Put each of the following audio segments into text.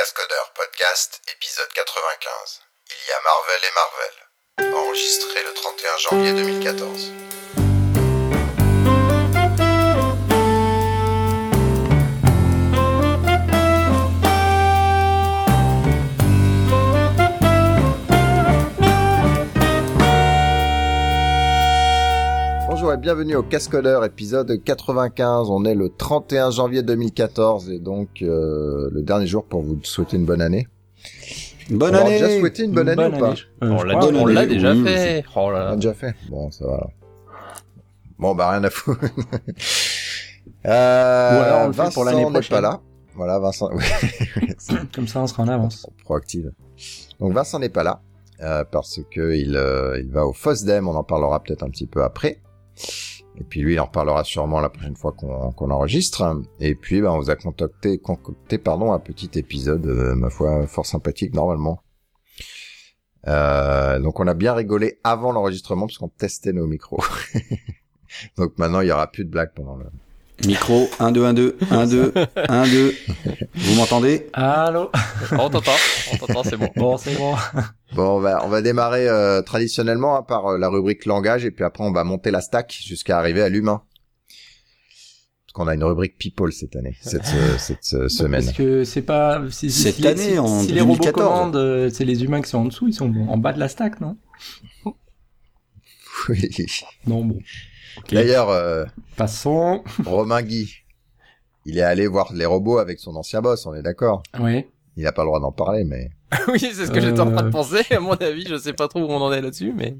Cascodeur Podcast, épisode 95. Il y a Marvel et Marvel. Enregistré le 31 janvier 2014. Bonjour et bienvenue au Cascodeur épisode 95. On est le 31 janvier 2014 et donc euh, le dernier jour pour vous souhaiter une bonne année. Bonne on année déjà souhaité une bonne année ou pas Euh, on l'a on déjà oui, fait. Oh On là l'a déjà fait. Bon, ça va. alors. Bon, bah rien à foutre. euh, Ou alors on le fait Vincent pour l'année n'est prochaine. pas là. Voilà, Vincent. Comme ça, on sera en avance. proactive. Donc Vincent n'est pas là euh, parce que il, euh, il va au FOSDEM. On en parlera peut-être un petit peu après. Et puis lui, il en reparlera sûrement la prochaine fois qu'on qu'on enregistre. Et puis, bah, on vous a contacté, concocté, pardon, un petit épisode, euh, ma foi, fort sympathique normalement. Euh, donc on a bien rigolé avant l'enregistrement parce qu'on testait nos micros. donc maintenant, il y aura plus de blagues pendant le. Micro 1 2 1 2 1 2 1 2. Vous m'entendez? Allô? On t'entend, on t'entend, c'est bon. Bon, c'est bon. Bon, on va, on va démarrer euh, traditionnellement hein, par euh, la rubrique langage et puis après on va monter la stack jusqu'à arriver à l'humain. Parce qu'on a une rubrique people cette année, cette, euh, cette euh, semaine. Parce que c'est pas... Si, si- Cette si les- année, si- en Si les robots 2014. commandent, euh, c'est les humains qui sont en dessous, ils sont en bas de la stack, non? Oui. Non, bon. D'ailleurs, euh, Passons. Romain Guy, il est allé voir les robots avec son ancien boss, on est d'accord. Oui. Il n'a pas le droit d'en parler, mais oui, c'est ce que j'étais en train de Euh. penser. À mon avis, je sais pas trop où on en est là-dessus, mais.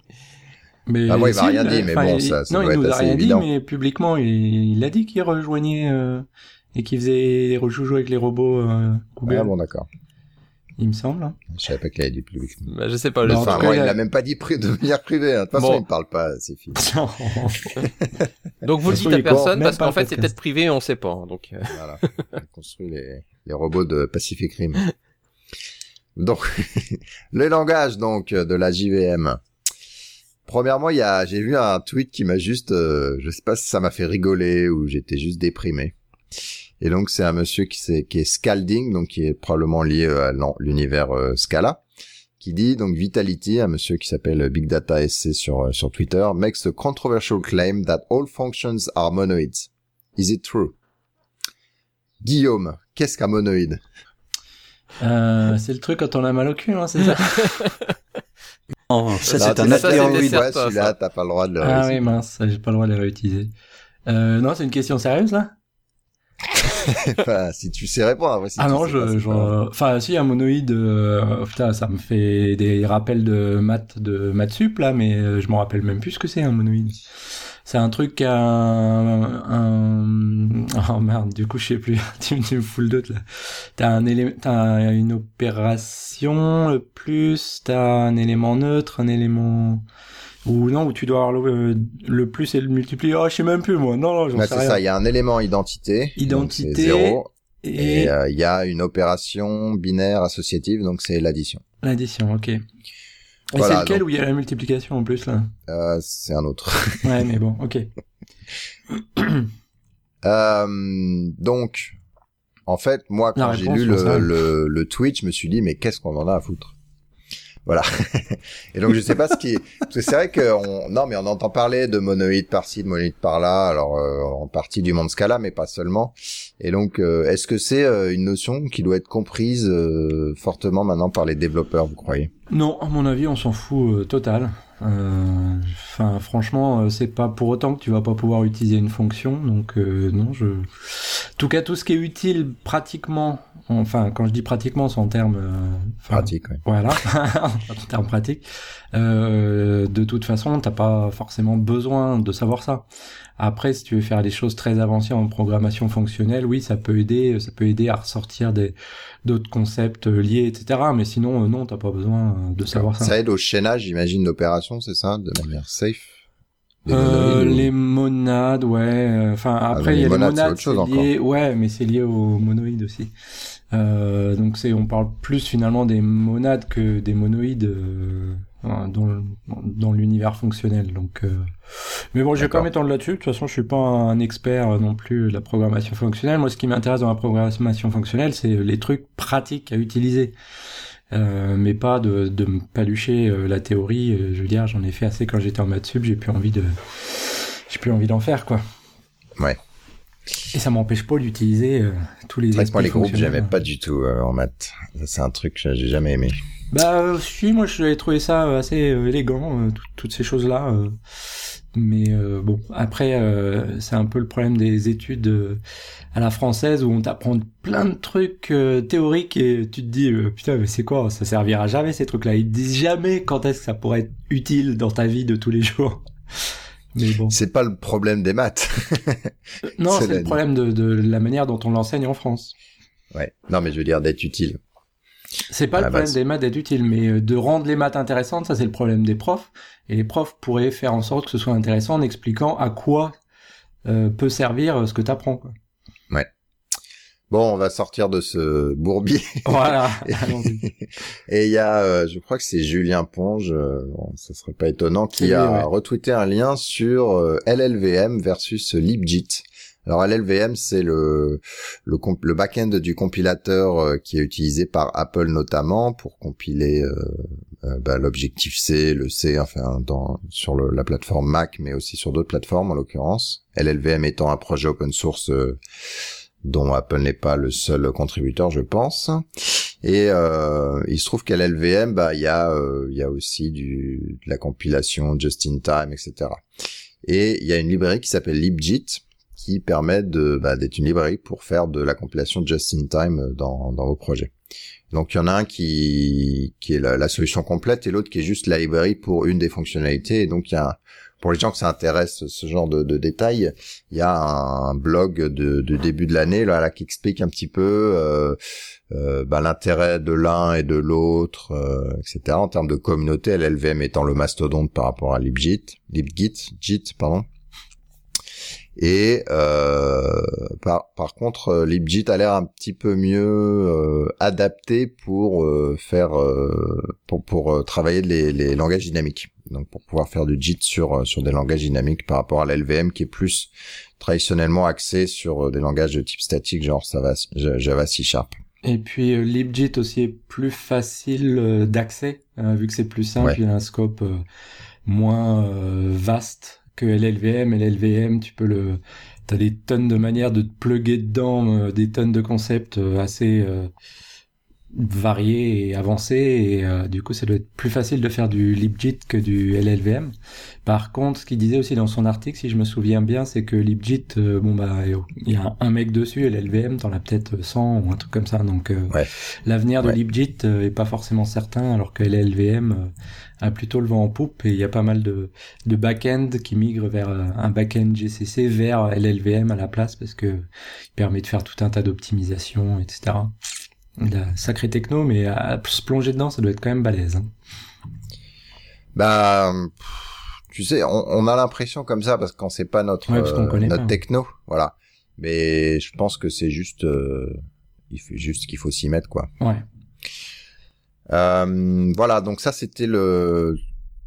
Mais Ah, moi, il m'a rien dit, mais enfin, bon, il- ça- ça Non, doit il nous être a assez rien évident. dit, mais publiquement, il, il a dit qu'il rejoignait euh, et qu'il faisait des rejoues avec les robots euh, ah bon d'accord. Il me semble. hein. Je savais pas qu'il avait dit public. Bah, je sais pas. Je Enfin, moi, il l'a même pas dit pri- de manière privée. hein. De toute façon, Bon. il me parle pas, c'est fini. Donc vous le dites à personne parce qu'en fait c'est peut-être privé, on sait pas. hein, Donc. euh, Voilà. Il construit les, les robots de Pacific Rim. Donc, le langage, donc, de la JVM. Premièrement, il y a, j'ai vu un tweet qui m'a juste, euh, je sais pas si ça m'a fait rigoler ou j'étais juste déprimé. Et donc, c'est un monsieur qui, c'est, qui est Scalding, donc qui est probablement lié euh, à l'univers euh, Scala, qui dit, donc, Vitality, un monsieur qui s'appelle Big Data SC sur, euh, sur Twitter, makes a controversial claim that all functions are monoids. Is it true? Guillaume, qu'est-ce qu'un monoïde? Euh, c'est le truc quand on a mal au cul, hein, c'est ça? Oh, Ça, c'est un astéroïde. Ouais, celui-là, t'as pas le droit de le Ah réussir. oui, mince, j'ai pas le droit de les réutiliser. Euh, non, c'est une question sérieuse là? Enfin, si tu sais répondre, si Ah non, pas, je, je- pas enfin si un monoïde, euh, putain, ça me fait des rappels de maths de maths sup là, mais euh, je m'en rappelle même plus ce que c'est un monoïde. C'est un truc un, un... oh merde, du coup je sais plus, tu, me- tu me fous le doute là. T'as un élément, t'as une opération, le plus, t'as un élément neutre, un élément ou non où tu dois avoir le, le plus et le multiplier. Oh, je sais même plus moi. Non non, j'en Ouais, sais c'est rien. ça, il y a un élément identité. Identité, c'est zéro, Et, euh, il y a une opération binaire associative, donc c'est l'addition. L'addition, ok. Et Voilà, c'est lequel donc- où il y a la multiplication en plus là? Euh, c'est un autre. Ouais, mais bon, ok. Euh, donc, en fait, moi, quand j'ai lu le, le, le tweet, je me suis dit, mais qu'est-ce qu'on en a à foutre? Voilà. Et donc, je sais pas ce qui. Parce que c'est vrai que... On... Non, mais on entend parler de monoïdes par-ci, de monoïdes par-là, alors euh, en partie du monde Scala, mais pas seulement. Et donc, euh, est-ce que c'est euh, une notion qui doit être comprise euh, fortement maintenant par les développeurs, vous croyez? Non, à mon avis, on s'en fout euh, total. Euh, Enfin, franchement, euh, c'est pas pour autant que tu vas pas pouvoir utiliser une fonction. Donc, euh, non, je. En tout cas, tout ce qui est utile pratiquement. Enfin, quand je dis pratiquement, c'est en termes. euh, Pratique, ouais. Voilà, en termes pratiques. Euh, de toute façon, t'as pas forcément besoin de savoir ça. Après, si tu veux faire des choses très avancées en programmation fonctionnelle, oui, ça peut aider, ça peut aider à ressortir des d'autres concepts euh, liés, etc. Mais sinon, euh, non, t'as pas besoin de savoir ça. Ça aide au chaînage, j'imagine, d'opérations, c'est ça De manière safe? Euh, les monades, ouais. euh, Enfin, après, mais il y a les les monades, c'est monades, lié, ouais, mais c'est lié aux monoïdes aussi. Euh, donc c'est, on parle plus finalement des monades que des monoïdes euh, dans, l'univers fonctionnel. Donc, euh, Mais bon, je vais pas D'accord. m'étendre là-dessus. De toute façon, je suis pas un expert euh, non plus de la programmation fonctionnelle. Moi, ce qui m'intéresse dans la programmation fonctionnelle, c'est les trucs pratiques à utiliser. Euh, mais pas de, de me palucher euh, la théorie. Euh, je veux dire, j'en ai fait assez quand j'étais en maths sup. J'ai plus envie de, j'ai plus envie d'en faire, quoi. Ouais. Et ça m'empêche pas d'utiliser euh, tous les C'est vrai que moi, les groupes, j'aimais pas du tout en maths. C'est un truc que j'ai jamais aimé. Bah, euh, si, moi, j'ai trouvé ça euh, assez euh, élégant, euh, tout- toutes ces choses-là. euh. mais euh, bon, après, euh, c'est un peu le problème des études euh, à la française où on t'apprend plein de trucs euh, théoriques et tu te dis, euh, putain, mais c'est quoi? Ça servira jamais ces trucs-là. Ils te disent jamais quand est-ce que ça pourrait être utile dans ta vie de tous les jours. Mais bon. C'est pas le problème des maths. Non, c'est le problème de, de la manière dont on l'enseigne en France. ouais. Non, mais je veux dire d'être utile. C'est pas le problème base. des maths d'être utile, mais euh, de rendre les maths intéressantes, ça c'est le problème des profs. Et les profs pourraient faire en sorte que ce soit intéressant en expliquant à quoi euh, peut servir euh, ce que t'apprends. Quoi. Bon, on va sortir de ce bourbier. Voilà. Et il y a, euh, je crois que c'est Julien Ponge, euh, bon, ça serait pas étonnant, qui a ouais. retweeté un lien sur euh, LLVM versus LibJit. Alors LLVM, c'est le le, le back-end du compilateur euh, qui est utilisé par Apple notamment pour compiler euh, euh, bah, l'objectif C, le C, enfin dans sur le- la plateforme Mac, mais aussi sur d'autres plateformes en l'occurrence. LLVM étant un projet open source euh, dont Apple n'est pas le seul contributeur, je pense. Et euh, il se trouve qu'à l'LVM, bah il y a euh, y a aussi du de la compilation just in time, etc. Et il y a une librairie qui s'appelle LibJit qui permet de bah, d'être une librairie pour faire de la compilation just in time dans dans vos projets. Donc il y en a un qui qui est la, solution complète et l'autre qui est juste la librairie pour une des fonctionnalités. Et donc il y a pour les gens que ça intéresse ce genre de, de détails, il y a un blog de, de début de l'année là, là qui explique un petit peu euh, euh, bah, l'intérêt de l'un et de l'autre, euh, etc. En termes de communauté, LLVM étant le mastodonte par rapport à LibGit, LibGit, Git, pardon. Et euh, par, par contre, euh, LibGit a l'air un petit peu mieux euh, adapté pour euh, faire euh, pour, pour euh, travailler les, les langages dynamiques. Donc pour pouvoir faire du JIT sur sur des langages dynamiques par rapport à l'LVM qui est plus traditionnellement axé sur des langages de type statique, genre Java, Java C Sharp. Et puis euh, LibGit aussi est plus facile euh, d'accès, euh, vu que c'est plus simple, Ouais. il a un scope euh, moins euh, vaste LLVM. LLVM, tu peux le... T'as des tonnes de manières de te plugger dedans, euh, des tonnes de concepts euh, assez variés et avancés, et euh, du coup ça doit être plus facile de faire du LibGit que du LLVM. Par contre, ce qu'il disait aussi dans son article, si je me souviens bien, c'est que LibGit, euh, bon bah il y a un mec dessus, et LLVM, t'en as peut-être 100 ou un truc comme ça, donc euh, Ouais. l'avenir de Ouais. LibGit euh, est pas forcément certain, alors que LLVM euh, a plutôt le vent en poupe, et il y a pas mal de, de back-end qui migrent vers un back-end GCC vers LLVM à la place, parce que il permet de faire tout un tas d'optimisations, etc. La sacrée techno, mais à se plonger dedans, ça doit être quand même balèze. hein. Bah, tu sais, on, on a l'impression comme ça parce qu'on sait pas notre Ouais, euh, notre pas. techno, voilà. Mais je pense que c'est juste, euh, il faut juste qu'il faut s'y mettre quoi. Ouais. Euh, voilà, donc ça c'était le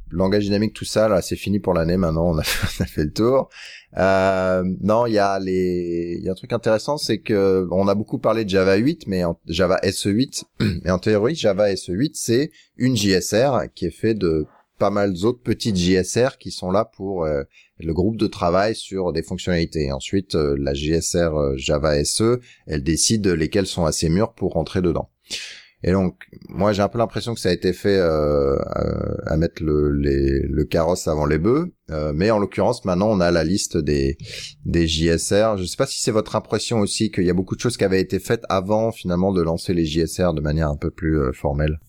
langage dynamique, tout ça là, c'est fini pour l'année. Maintenant, on a, on a fait le tour. Euh, non, il y a les, il y a un truc intéressant, c'est que on a beaucoup parlé de Java 8, mais en, Java SE8, mais en théorie, Java SE8 c'est une JSR qui est fait de pas mal d'autres petites JSR qui sont là pour euh, le groupe de travail sur des fonctionnalités. Et ensuite, euh, la JSR euh, Java SE, elle décide lesquelles sont assez mûres pour rentrer dedans. Et donc, moi, j'ai un peu l'impression que ça a été fait euh, euh, à mettre le, les- le carrosse avant les bœufs. Euh, mais en l'occurrence, maintenant, on a la liste des, des JSR. Je sais pas si c'est votre impression aussi qu'il y a beaucoup de choses qui avaient été faites avant, finalement, de lancer les JSR de manière un peu plus euh, formelle.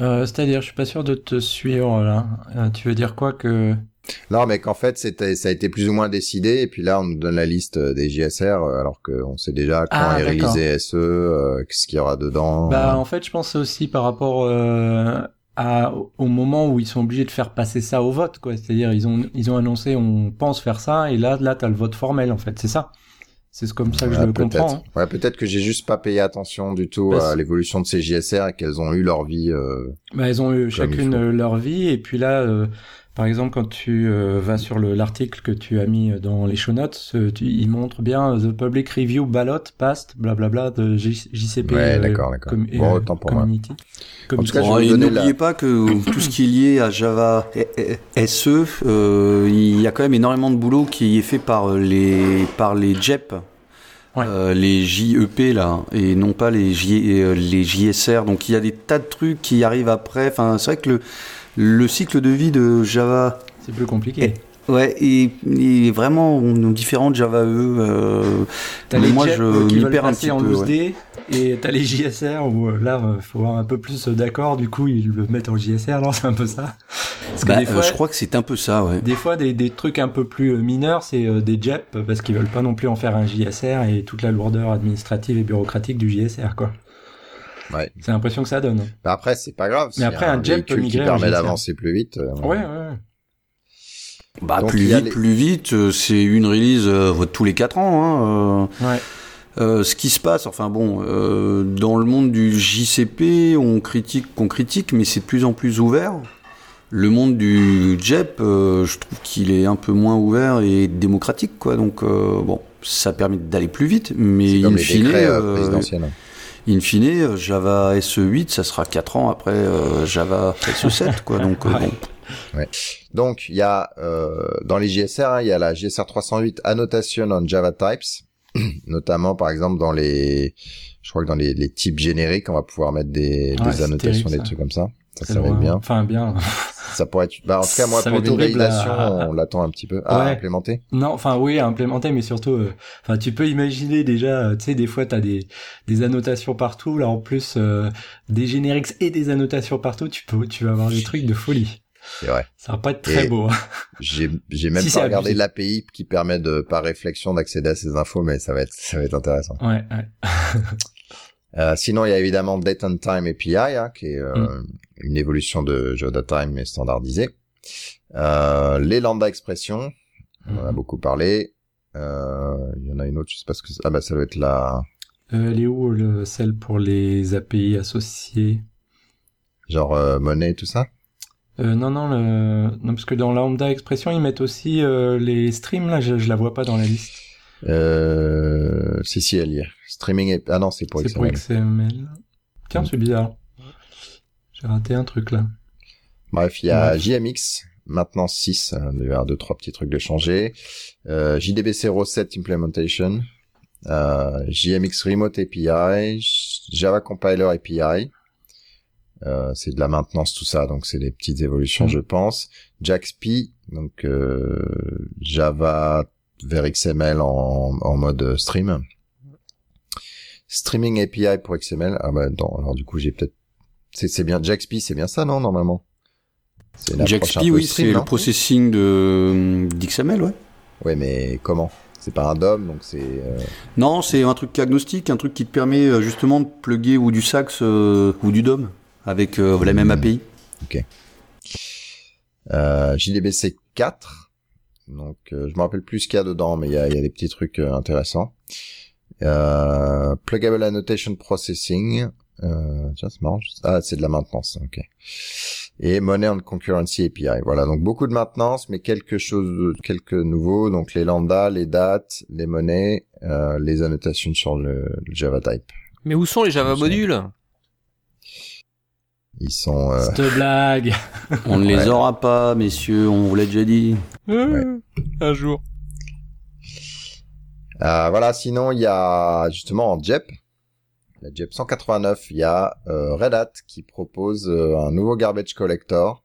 Euh, C'est-à-dire, je suis pas sûr de te suivre là. Euh, tu veux dire quoi que Non, mais qu'en fait, c'était, ça a été plus ou moins décidé, et puis là, on nous donne la liste euh, des JSR, euh, alors qu'on sait déjà quand Ah, est réalisé SE, euh, qu'est-ce qu'il y aura dedans. Bah, en fait, je pense aussi par rapport euh, à, au moment où ils sont obligés de faire passer ça au vote, quoi. C'est-à-dire, ils ont, ils ont annoncé, on pense faire ça, et là, là, t'as le vote formel, en fait. C'est ça. C'est comme ça que je le peut-être. comprends. hein. Ouais, peut-être que j'ai juste pas payé attention du tout Parce- à l'évolution de ces JSR et qu'elles ont eu leur vie. euh, Bah, ils ont eu chacune leur vie, et puis là, euh, Par exemple, quand tu euh, vas sur le- l'article que tu as mis dans les show notes, euh, tu- il montre bien The Public Review Ballot Passed, blablabla, de J- JCP. Ouais, euh, d'accord, d'accord. com- Bon, euh, autant pour moi. Community. En tout cas, vais et n'oubliez la- pas que tout ce qui est lié à Java SE, euh, il y a quand même énormément de boulot qui est fait par euh, les par les JEP, Ouais. euh, les JEP là, et non pas les J, euh, les JSR. Donc il y a des tas de trucs qui arrivent après. Enfin, c'est vrai que le le cycle de vie de Java C'est plus compliqué. Ouais, et, et vraiment différent de Java E. Euh, T'as mais les moi, je euh, qui perds un passer petit en peu. loose ouais. D, et t'as les JSR où euh, là, euh, faut avoir un peu plus d'accord, du coup, ils le mettent en JSR, non, c'est un peu ça. Parce que Bah, des euh, fois, je crois que c'est un peu ça, ouais. Des fois, des, des trucs un peu plus euh, mineurs, c'est euh, des JEP, parce qu'ils veulent pas non plus en faire un JSR et toute la lourdeur administrative et bureaucratique du JSR, quoi. Ouais. C'est l'impression que ça donne. Bah après, c'est pas grave. a après, un jet peut véhicule qui permet d'avancer plus vite. euh, Ouais, ouais, ouais. Bah, Donc, plus il vite, les- plus vite, euh, c'est une release euh, tous les 4 ans. Hein, euh. Ouais. Euh, ce qui se passe, enfin bon, euh, dans le monde du JCP, on critique, on critique, mais c'est de plus en plus ouvert. Le monde du JEP, euh, je trouve qu'il est un peu moins ouvert et démocratique, quoi. Donc euh, bon, ça permet d'aller plus vite, mais les fine, in fine, Java SE8, ça sera 4 ans après euh, Java SE7, quoi. Donc euh, Ouais. bon. Donc, il y a euh, dans les JSR, hein, il y a la JSR 308 Annotation on Java Types, notamment par exemple dans les, je crois que dans les, les types génériques, on va pouvoir mettre des, Ouais, des annotations, terrible, des trucs comme ça. Ça, C'est ça va être loin. bien. Enfin, bien. Ça pourrait être, bah, en tout cas, moi, Ça pour va être une horrible validation, à- on l'attend un petit peu. Ah, Ouais. implémenté. Non, enfin oui, à implémenter, mais surtout, euh, enfin tu peux imaginer déjà, euh, tu sais, des fois t'as des des annotations partout, là en plus euh, des génériques et des annotations partout, tu peux, tu vas avoir des trucs de folie. C'est vrai. Ça va pas être très Et- beau. hein. J'ai, j'ai même Si, pas regardé l'API qui permet de, par réflexion, d'accéder à ces infos, mais ça va être, ça va être intéressant. Ouais, ouais. Euh, sinon, il y a évidemment Date and Time API, hein, qui est euh, Mm. une évolution de JavaTime mais standardisée. Euh, les lambda expressions, on en a Mhm. beaucoup parlé. Il y en a une autre, je sais pas ce que c'est. Ah bah ça doit être la, elle est où le, celle pour les API associés genre monnaie tout ça? euh, Non, non, le... non, parce que dans Lambda Expression ils mettent aussi euh, les streams là, je, je la vois pas dans la liste. Euh, si si elle y est. Streaming ah non c'est pour C'est pour XML. XML. Tiens, c'est bizarre. J'ai raté un truc là. Bref, il y a Ouais. JMX maintenant 6, hein, il y a deux trois petits trucs de changer. Euh, JDBC Implementation, euh, JMX Remote API, Java Compiler API. Euh, c'est de la maintenance tout ça, donc c'est des petites évolutions Mhm. je pense. JaxP, donc euh, Java vers XML en, en mode stream. Streaming API pour XML. Ah bah non, alors du coup j'ai peut-être c'est c'est bien JaxP, c'est bien ça non normalement? Peu oui, c'est le processing de d'XML, ouais. Ouais, mais comment? C'est pas un DOM, donc c'est euh, Non, c'est un truc agnostique, un truc qui te permet euh, justement de plugger ou du Sax euh, ou du DOM avec euh, la même Mhm. API. euh, JDBC 4. Donc euh, je me rappelle plus ce qu'il y a dedans, mais il y a, il y a des petits trucs euh, intéressants. Euh, pluggable annotation processing. Euh, tiens, c'est marrant. Ah, c'est de la maintenance. Ok. Et money on concurrency API. Voilà, donc beaucoup de maintenance, mais quelque chose, de, quelques nouveaux. Donc les lambda, les dates, les monnaies, euh, les annotations sur le, le Java Type. Mais où sont les Java modules? Ils sont euh, Cette blague. On ne les Ouais. aura pas, messieurs, on vous l'a déjà dit. Un jour. Euh, voilà, sinon il y a justement en JEP, la JEP 189, il y a euh, Red Hat qui propose euh, un nouveau garbage collector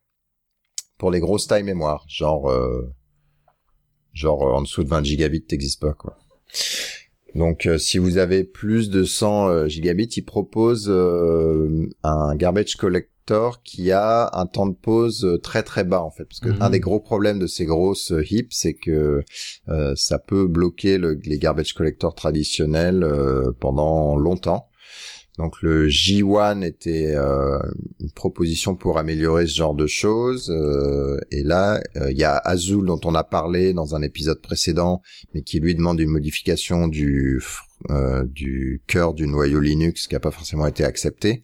pour les grosses tailles mémoire, genre euh, genre euh, en dessous de 20 gigabits t'existe pas quoi. Donc euh, si vous avez plus de 100 euh, gigabits, il propose euh, un garbage collector qui a un temps de pause très très bas en fait, parce que Mhm. un des gros problèmes de ces grosses hips, c'est que euh, ça peut bloquer le- les garbage collectors traditionnels euh, pendant longtemps. Donc le J1 était euh, une proposition pour améliorer ce genre de choses. euh, et là, euh, il y a Azul dont on a parlé dans un épisode précédent, mais qui lui demande une modification du du cœur du noyau Linux qui n'a pas forcément été accepté.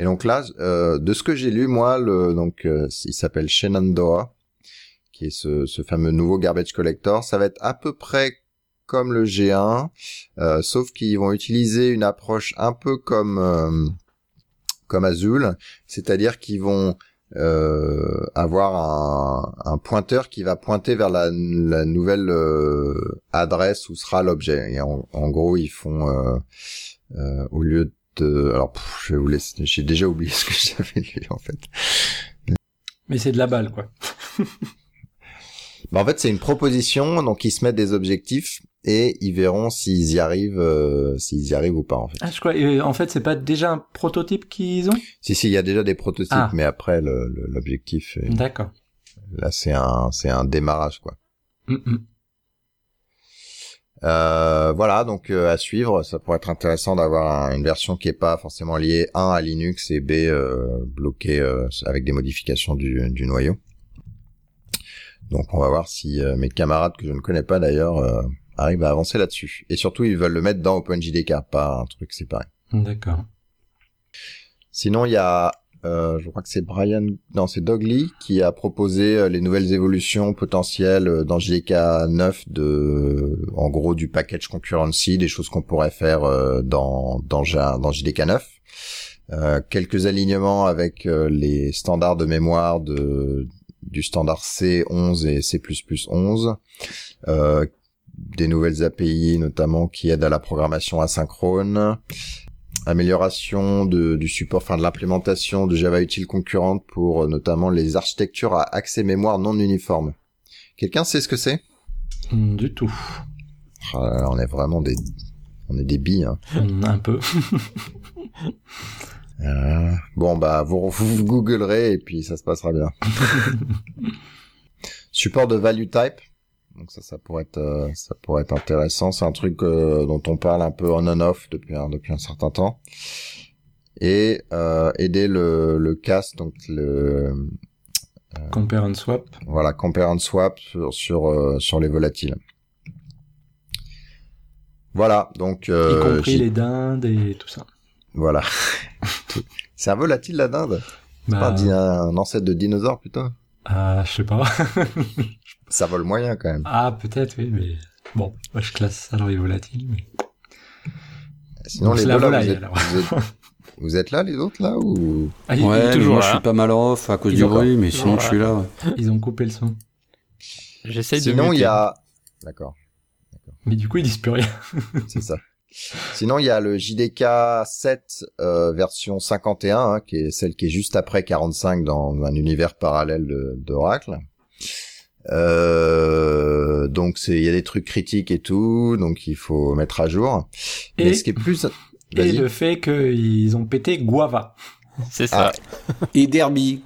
Et donc là, de ce que j'ai lu, moi, donc il s'appelle Shenandoah. qui est ce, ce fameux nouveau garbage collector. Ça va être à peu près comme le G1, euh, sauf qu'ils vont utiliser une approche un peu comme euh, comme Azul, c'est-à-dire qu'ils vont euh, avoir un, un, pointeur qui va pointer vers la, la nouvelle euh, adresse où sera l'objet. Et en, en, gros, ils font euh, euh, au lieu de, alors pff, je vais vous laisser, j'ai déjà oublié ce que j'avais lu en fait. Mais c'est de la balle, quoi. bah, en fait, c'est une proposition, donc ils se mettent des objectifs et ils verront s'ils y arrivent, euh, s'ils y arrivent ou pas en fait. Ah, je crois. euh, en fait, c'est pas déjà un prototype qu'ils ont? Si si, il y a déjà des prototypes, Ah. mais après l'objectif, est- D'accord. là c'est un c'est un démarrage quoi. Mm, mm. Euh, voilà, donc euh, à suivre, ça pourrait être intéressant d'avoir un- une version qui est pas forcément liée un à Linux et b euh, bloquée euh, avec des modifications du, du noyau. Donc on va voir si euh, mes camarades que je ne connais pas d'ailleurs euh, arrivent à avancer là-dessus. Et surtout ils veulent le mettre dans OpenJDK, pas un truc séparé. D'accord. Sinon il y a, euh, je crois que c'est Brian, non c'est Doug Lee qui a proposé les nouvelles évolutions potentielles dans JDK 9 de, en gros du package concurrency, des choses qu'on pourrait faire euh, dans dans, dans JDK 9. Euh, quelques alignements avec euh, les standards de mémoire de du standard C11 et C++11. Euh, des nouvelles API notamment qui aident à la programmation asynchrone amélioration de, du support, enfin de l'implémentation de Java utile concurrente pour euh, notamment les architectures à accès mémoire non uniforme. Quelqu'un sait ce que c'est? Mm, Du tout. Ah là là, On est vraiment des, on est des billes. Hein. Mm, Un peu. Euh, bon bah vous, vous, googlerez et puis ça se passera bien. Support de value type. Donc ça, ça pourrait être, euh, ça pourrait être intéressant. C'est un truc euh, dont on parle un peu on and off depuis un, depuis un certain temps. Et euh, aider le, le CAS, donc le Compare and swap. voilà compare and swap sur sur, euh, sur les volatiles. Voilà donc y compris les dindes et tout ça. Voilà. C'est un volatile la dinde. Bah, Pas dit un ancêtre de dinosaure plutôt. ah, je sais pas. Ça vole moyen quand même. ah, peut-être, oui, mais bon, moi je classe ça dans les volatiles. Mais... Sinon Donc, les c'est la deux là, volaille, vous êtes, alors. vous, êtes, vous êtes là les autres là ou Ah, il- Ouais, mais toujours moi là. je suis pas mal off à cause du bruit, mais sinon Voilà. je suis là. ouais. Ils ont coupé le son. J'essaye de Sinon il y a d'accord, Mais du coup, ils disent plus rien. c'est ça. Sinon il y a le JDK 7 euh, version 51 hein, qui est celle qui est juste après 45 dans un univers parallèle d'Oracle. Euh, donc c'est il y a des trucs critiques et tout, donc il faut mettre à jour. Mais Et- ce qui est plus Et le fait qu'ils ont pété Guava. C'est ça. Et Derby.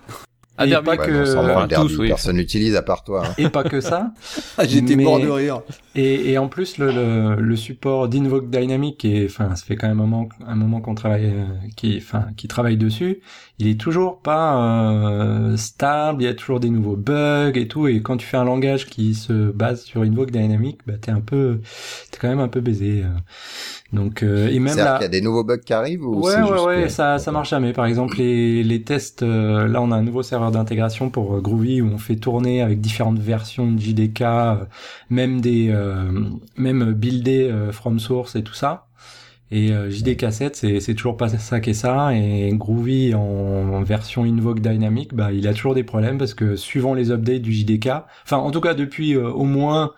Ah, et pas Ouais, que Enfin, Derby, tous, oui. personne n'utilise à part toi. hein. et pas que ça. Ah, J'étais mort de rire. Et, et en plus, le, le, le support d'Invoke Dynamic, et enfin, ça fait quand même un moment, un moment qu'on travaille, euh, qui, enfin, qui travaille dessus. Il est toujours pas euh, stable. Il y a toujours des nouveaux bugs et tout. Et quand tu fais un langage qui se base sur Invoke Dynamic, bah t'es un peu, t'es quand même un peu baisé. euh. Donc euh, et même C'est-à-dire là. qu'il y a des nouveaux bugs qui arrivent ou Ouais, ouais, ouais, que- ça, ça marche jamais. Par exemple, les, les tests, euh, là, on a un nouveau serveur d'intégration pour Groovy où on fait tourner avec différentes versions de JDK, même des, euh, même buildé euh, from source et tout ça. Et euh, JDK 7, c'est, c'est toujours pas ça qu'est ça. Et Groovy en, en version Invoke Dynamic, bah, il a toujours des problèmes parce que suivant les updates du JDK, enfin, en tout cas, depuis euh, au moins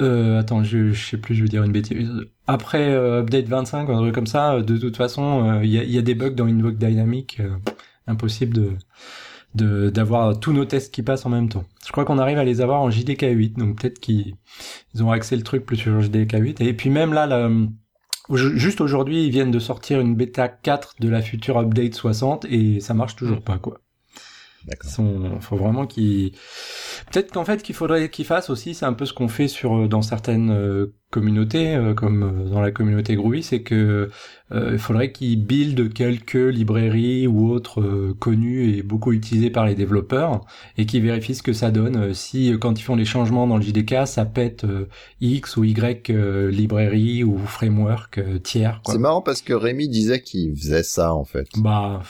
euh, attends, je, je sais plus, je veux dire une bêtise. Après euh, update 25, un truc comme ça, euh, de toute façon, euh, il y, a, y a des bugs dans Invoke Dynamic, euh, impossible de de d'avoir tous nos tests qui passent en même temps. Je crois qu'on arrive à les avoir en JDK 8, donc peut-être qu'ils ils ont axé le truc plus sur JDK 8. Et puis même là, au- juste aujourd'hui, ils viennent de sortir une bêta 4 de la future update 60 et ça marche toujours pas quoi. Sont, faut vraiment qu'ils. Peut-être qu'en fait, qu'il faudrait qu'ils fassent aussi, c'est un peu ce qu'on fait sur euh, dans certaines euh, communautés, euh, comme dans la communauté Groovy, c'est que euh, il faudrait qu'ils buildent quelques librairies ou autres euh, connues et beaucoup utilisées par les développeurs, et qu'ils vérifient ce que ça donne. si quand ils font les changements dans le JDK, ça pète euh, X ou Y euh, librairie ou framework euh, tiers. Quoi. C'est marrant parce que Rémi disait qu'il faisait ça en fait. Bah,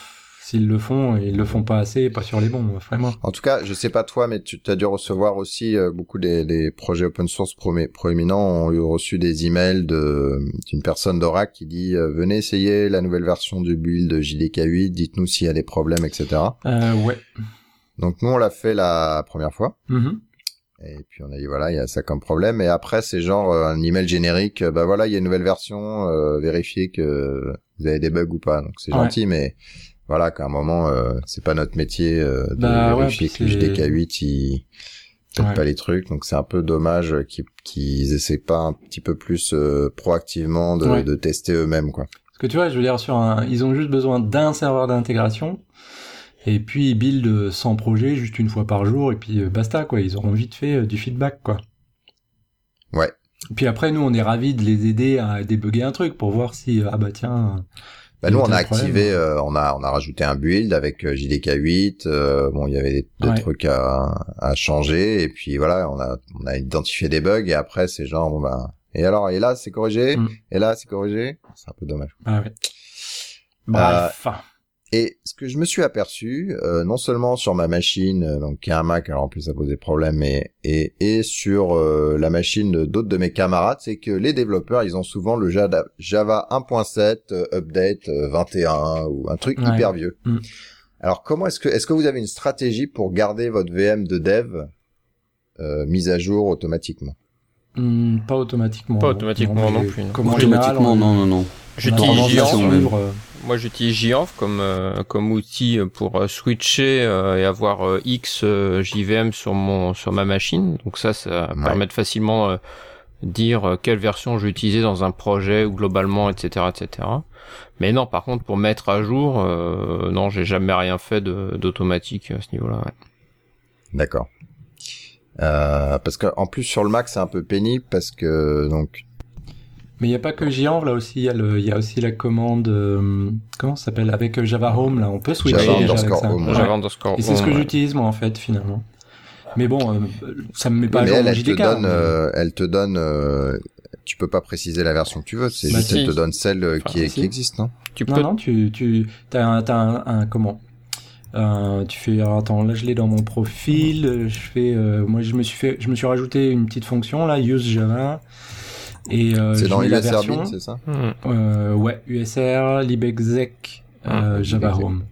S'ils le font, ils le font pas assez, pas sur les bons, vraiment. En tout cas, je sais pas toi, mais tu as dû recevoir aussi euh, beaucoup des, des, projets open source proéminents ont eu reçu des emails de d'une personne d'Oracle qui dit euh, venez essayer la nouvelle version du build JDK8, dites-nous s'il y a des problèmes, etc. Euh, ouais. Donc nous on l'a fait la première fois. Mm-hmm. Et puis on a dit voilà, il y a ça comme problème. Et après c'est genre euh, un email générique, bah voilà, il y a une nouvelle version, euh, vérifiez que vous avez des bugs ou pas. Donc c'est gentil, mais voilà qu'à un moment euh, c'est pas notre métier euh, de bah, vérifier ouais, que le JDK8 il peut pas les trucs. Donc c'est un peu dommage qu'ils qu'ils essaient pas un petit peu plus euh, proactivement de, Ouais. de tester eux-mêmes quoi. Parce que tu vois, je veux dire, sur un, ils ont juste besoin d'un serveur d'intégration. Et puis ils buildent 100 projets juste une fois par jour et puis euh, basta quoi. Ils auront vite fait euh, du feedback quoi. Ouais. Et puis après nous on est ravis de les aider à débugger un truc pour voir si euh, ah bah tiens. Bah nous on a activé, euh, on a on a rajouté un build avec euh, JDK8. euh, bon il y avait des, des Ouais. trucs à, à changer et puis voilà on a on a identifié des bugs et après c'est genre bon bah et alors et là c'est corrigé Mm. et là c'est corrigé. C'est un peu dommage. Ah ouais. Bref. Et ce que je me suis aperçu, euh, non seulement sur ma machine, euh, donc qui est un Mac, alors en plus ça posait problème, mais et, et sur euh, la machine d'autres de mes camarades, c'est que les développeurs, ils ont souvent le Java 1.7 euh, update euh, 21 ou un truc Ouais. hyper vieux. Mm. Alors comment est-ce que est-ce que vous avez une stratégie pour garder votre VM de dev euh, mise à jour automatiquement? Hmm, pas automatiquement. Pas automatiquement non mais plus, non. Comme en général, Automatiquement, on- non, non, non. J'utilise Gianf, Moi, j'utilise Gianf comme euh, comme outil pour euh, switcher euh, et avoir euh, X euh, JVM sur mon sur ma machine. Donc ça, ça Ouais. permet de facilement euh, dire quelle version je vais utiliser dans un projet ou globalement, etc., etc. Mais non, par contre, pour mettre à jour, euh, non, j'ai jamais rien fait d'automatique à ce niveau-là. ouais. D'accord. Euh, parce que en plus sur le Mac c'est un peu pénible parce que donc Mais il n'y a pas que Gianv, là aussi, il y, a le- il y a aussi la commande, euh, comment ça s'appelle, avec euh, Java Home, là, on peut switcher Java déjà avec underscore ça. Home, Ouais. Java underscore Et c'est ce que ouais. j'utilise, moi, en fait, finalement. Mais bon, euh, ça me met pas mais à jour elle, mon elle te JDK. donne, mais- euh, elle te donne, euh, tu peux pas préciser la version que tu veux, c'est Bah juste si. elle te donne celle euh, Enfin, qui, est- si. qui existe, non? Tu Non, peux non, tu, tu, t'as un, t'as un, un- comment? Euh, tu fais, alors, attends, là je l'ai dans mon profil, euh, je fais, euh, moi je me suis fait, je me suis rajouté une petite fonction là, use Java, et euh, C'est dans USR version, bin, c'est ça Hmm. euh, ouais, USR, libexec, euh, Ah, Java libexec. Home.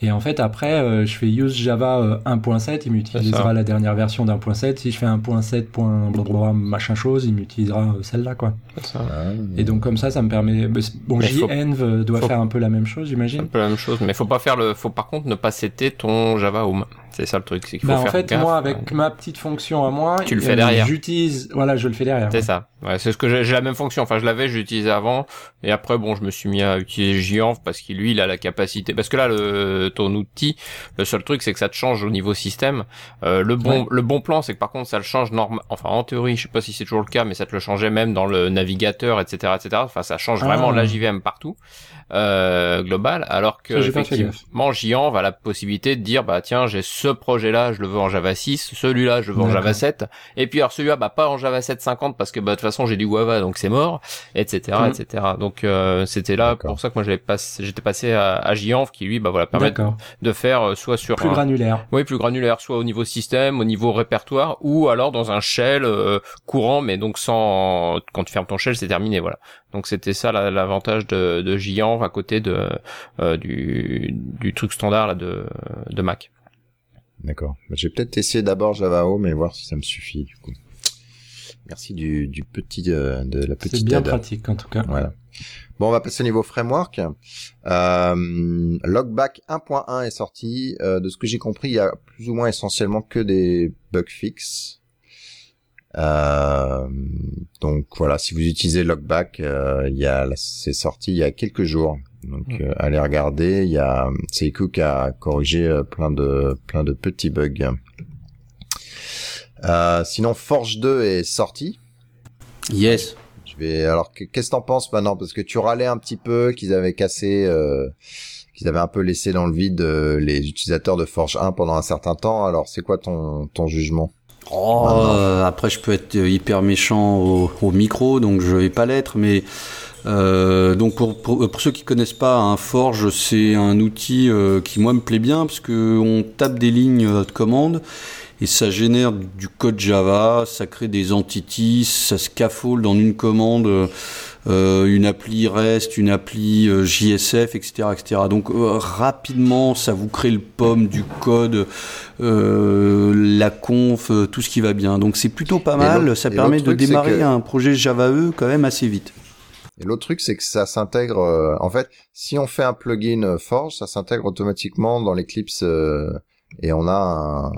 Et en fait, après, euh, je fais use Java euh, 1.7, il m'utilisera la dernière version d'1.7. Si je fais 1.7. blablabla, machin chose, il m'utilisera euh, celle-là, quoi. C'est ça. Ah. Et donc, comme ça, ça me permet. bah, Bon, JEnv euh, doit faut- faire un peu la même chose, C'est un j'imagine. peu la même chose, mais faut pas faire le, faut par contre ne pas setter ton Java Home. C'est ça le truc, c'est qu'il faut Bah, en faire fait, gaffe. moi, avec ma petite fonction à moi, Tu le fais derrière. J'utilise, voilà, je le fais derrière. C'est ça. Ouais, c'est ce que j'ai la même fonction. Enfin, je l'avais, je l'utilisais avant, et après, bon, je me suis mis à utiliser Gianf parce qu'il lui, il a la capacité. Parce que là, le ton outil, le seul truc, c'est que ça te change au niveau système. Euh, le bon, le bon plan, c'est que par contre, ça le change normal. Enfin, en théorie, je sais pas si c'est toujours le cas, mais ça te le changeait même dans le navigateur, etc., etc. Enfin, ça change vraiment Ah. la JVM partout, euh, global. Alors que Ça, effectivement, Gianf a la possibilité de dire, bah tiens, j'ai ce projet-là, je le veux en Java 6, celui-là, je le veux en. Java 7. Et puis alors celui-là, bah pas en Java 7.50 parce que bah de toute façon j'ai du Guava donc c'est mort, etc., Mhm. etc. Donc euh, c'était là pour ça que moi j'avais pas, j'étais passé à, à Gianf qui lui bah voilà permet de, faire euh, soit sur Plus un- granulaire. oui plus granulaire, soit au niveau système, au niveau répertoire ou alors dans un shell euh, courant mais donc sans quand tu fermes ton shell c'est terminé voilà. Donc c'était ça la- l'avantage de, de Gianf à côté de euh, du, du truc standard là de, de Mac. D'accord. Bah, Je vais peut-être essayer d'abord Java Home et voir si ça me suffit du coup. Merci du, du petit euh, de la C'est petite bien aide. pratique, en tout cas. Voilà. Bon, on va passer au niveau framework. Euh, Logback 1.1 est sorti. Euh, de ce que j'ai compris, il y a plus ou moins essentiellement que des bug fixes. Euh, donc voilà, si vous utilisez Logback, euh, il y a, c'est sorti il y a quelques jours. Donc Mm. euh, allez regarder. Il y a Seiku qui a corrigé euh, plein de plein de petits bugs. Euh, sinon, Forge 2 est sorti. Yes. Je vais alors que- qu'est-ce que t'en penses maintenant? Parce que tu râlais un petit peu qu'ils avaient cassé euh, qu'ils avaient un peu laissé dans le vide euh, les utilisateurs de Forge 1 pendant un certain temps. Alors c'est quoi ton ton jugement? Oh, euh, après, je peux être euh, hyper méchant au, au micro, donc je vais pas l'être, mais Euh, donc pour, pour, pour, ceux qui connaissent pas, un Forge, c'est un outil euh, qui moi me plaît bien parce que on tape des lignes de commande et ça génère du code Java, ça crée des entities, ça scaffold dans une commande euh, une appli REST, une appli euh, JSF, etc., etc. Donc euh, rapidement, ça vous crée le pomme du code, la conf, tout ce qui va bien. Donc c'est plutôt pas mal. Ça permet de démarrer un projet Java E quand même assez vite. Et l'autre truc, c'est que ça s'intègre. en fait, si on fait un plugin Forge, ça s'intègre automatiquement dans l'Eclipse et on a un,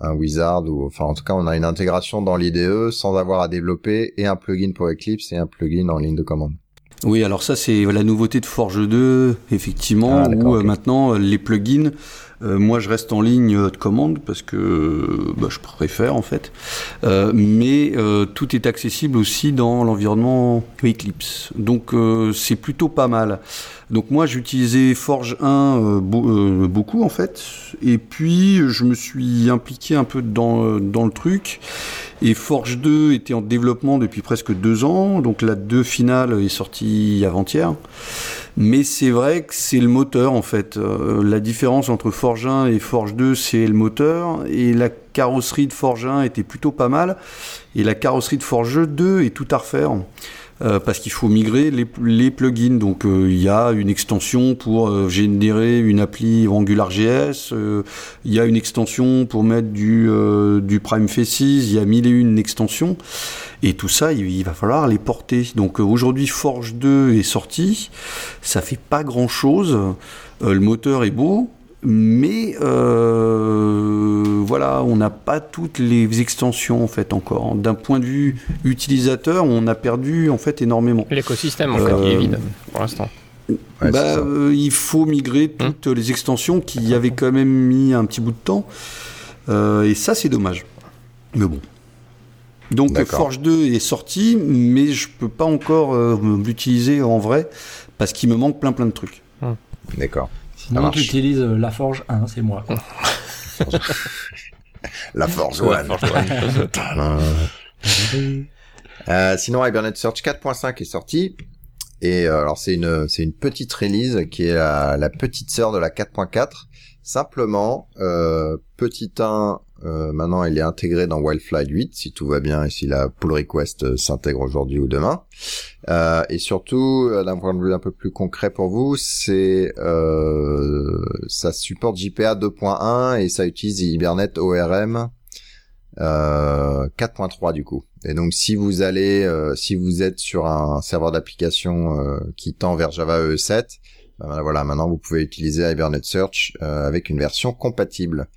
un wizard ou enfin en tout cas on a une intégration dans l'IDE sans avoir à développer et un plugin pour Eclipse et un plugin en ligne de commande. Oui, alors ça c'est la nouveauté de Forge 2 effectivement ah, où euh, maintenant euh, les plugins euh, moi, je reste en ligne de commande parce que bah, je préfère en fait. Euh, mais euh, tout est accessible aussi dans l'environnement Eclipse. Donc c'est plutôt pas mal. Donc moi, j'utilisais Forge 1 beaucoup en fait. Et puis je me suis impliqué un peu dans, dans le truc. Et Forge 2 était en développement depuis presque deux ans. Donc la 2 finale est sortie avant-hier. Mais c'est vrai que c'est le moteur en fait. Euh, la différence entre Forge 1 et Forge 2, c'est le moteur. Et la carrosserie de Forge 1 était plutôt pas mal. Et la carrosserie de Forge 2 est tout à refaire. Euh, parce qu'il faut migrer les, les plugins. Donc euh, il y a une extension pour euh, générer une appli AngularJS, il y a une extension pour mettre du, du Prime Faces, il y a mille et une extensions. Et tout ça, il, va falloir les porter. Donc aujourd'hui, Forge 2 est sorti, ça fait pas grand chose. le moteur est beau, mais euh, voilà, on n'a pas toutes les extensions en fait encore. D'un point de vue utilisateur, on a perdu en fait énormément. L'écosystème en fait, est vide euh, pour l'instant. bah, euh, il faut migrer hum. toutes les extensions qui avaient quand même mis un petit bout de temps. et ça, c'est dommage. Mais bon. Donc Forge 2 est sorti, mais je peux pas encore l'utiliser en vrai parce qu'il me manque plein plein de trucs. Hum. D'accord. Sinon, tu utilises euh, la Forge 1, c'est moi. la Forge 1. euh, sinon, Hibernate Search 4.5 est sorti. Et euh, alors c'est une c'est une petite release qui est la, la petite sœur de la 4.4. Simplement, euh, petit 1 euh, maintenant, il est intégré dans Wildfly 8 si tout va bien et si la pull request euh, s'intègre aujourd'hui ou demain. Euh, et surtout, d'un point de vue un peu plus concret pour vous, c'est ça supporte JPA 2.1 et ça utilise Hibernate ORM 4.3 du coup. Et donc, si vous allez, si vous êtes sur un serveur d'application qui tend vers Java EE 7 ben voilà, maintenant vous pouvez utiliser Hibernate Search euh, avec une version compatible.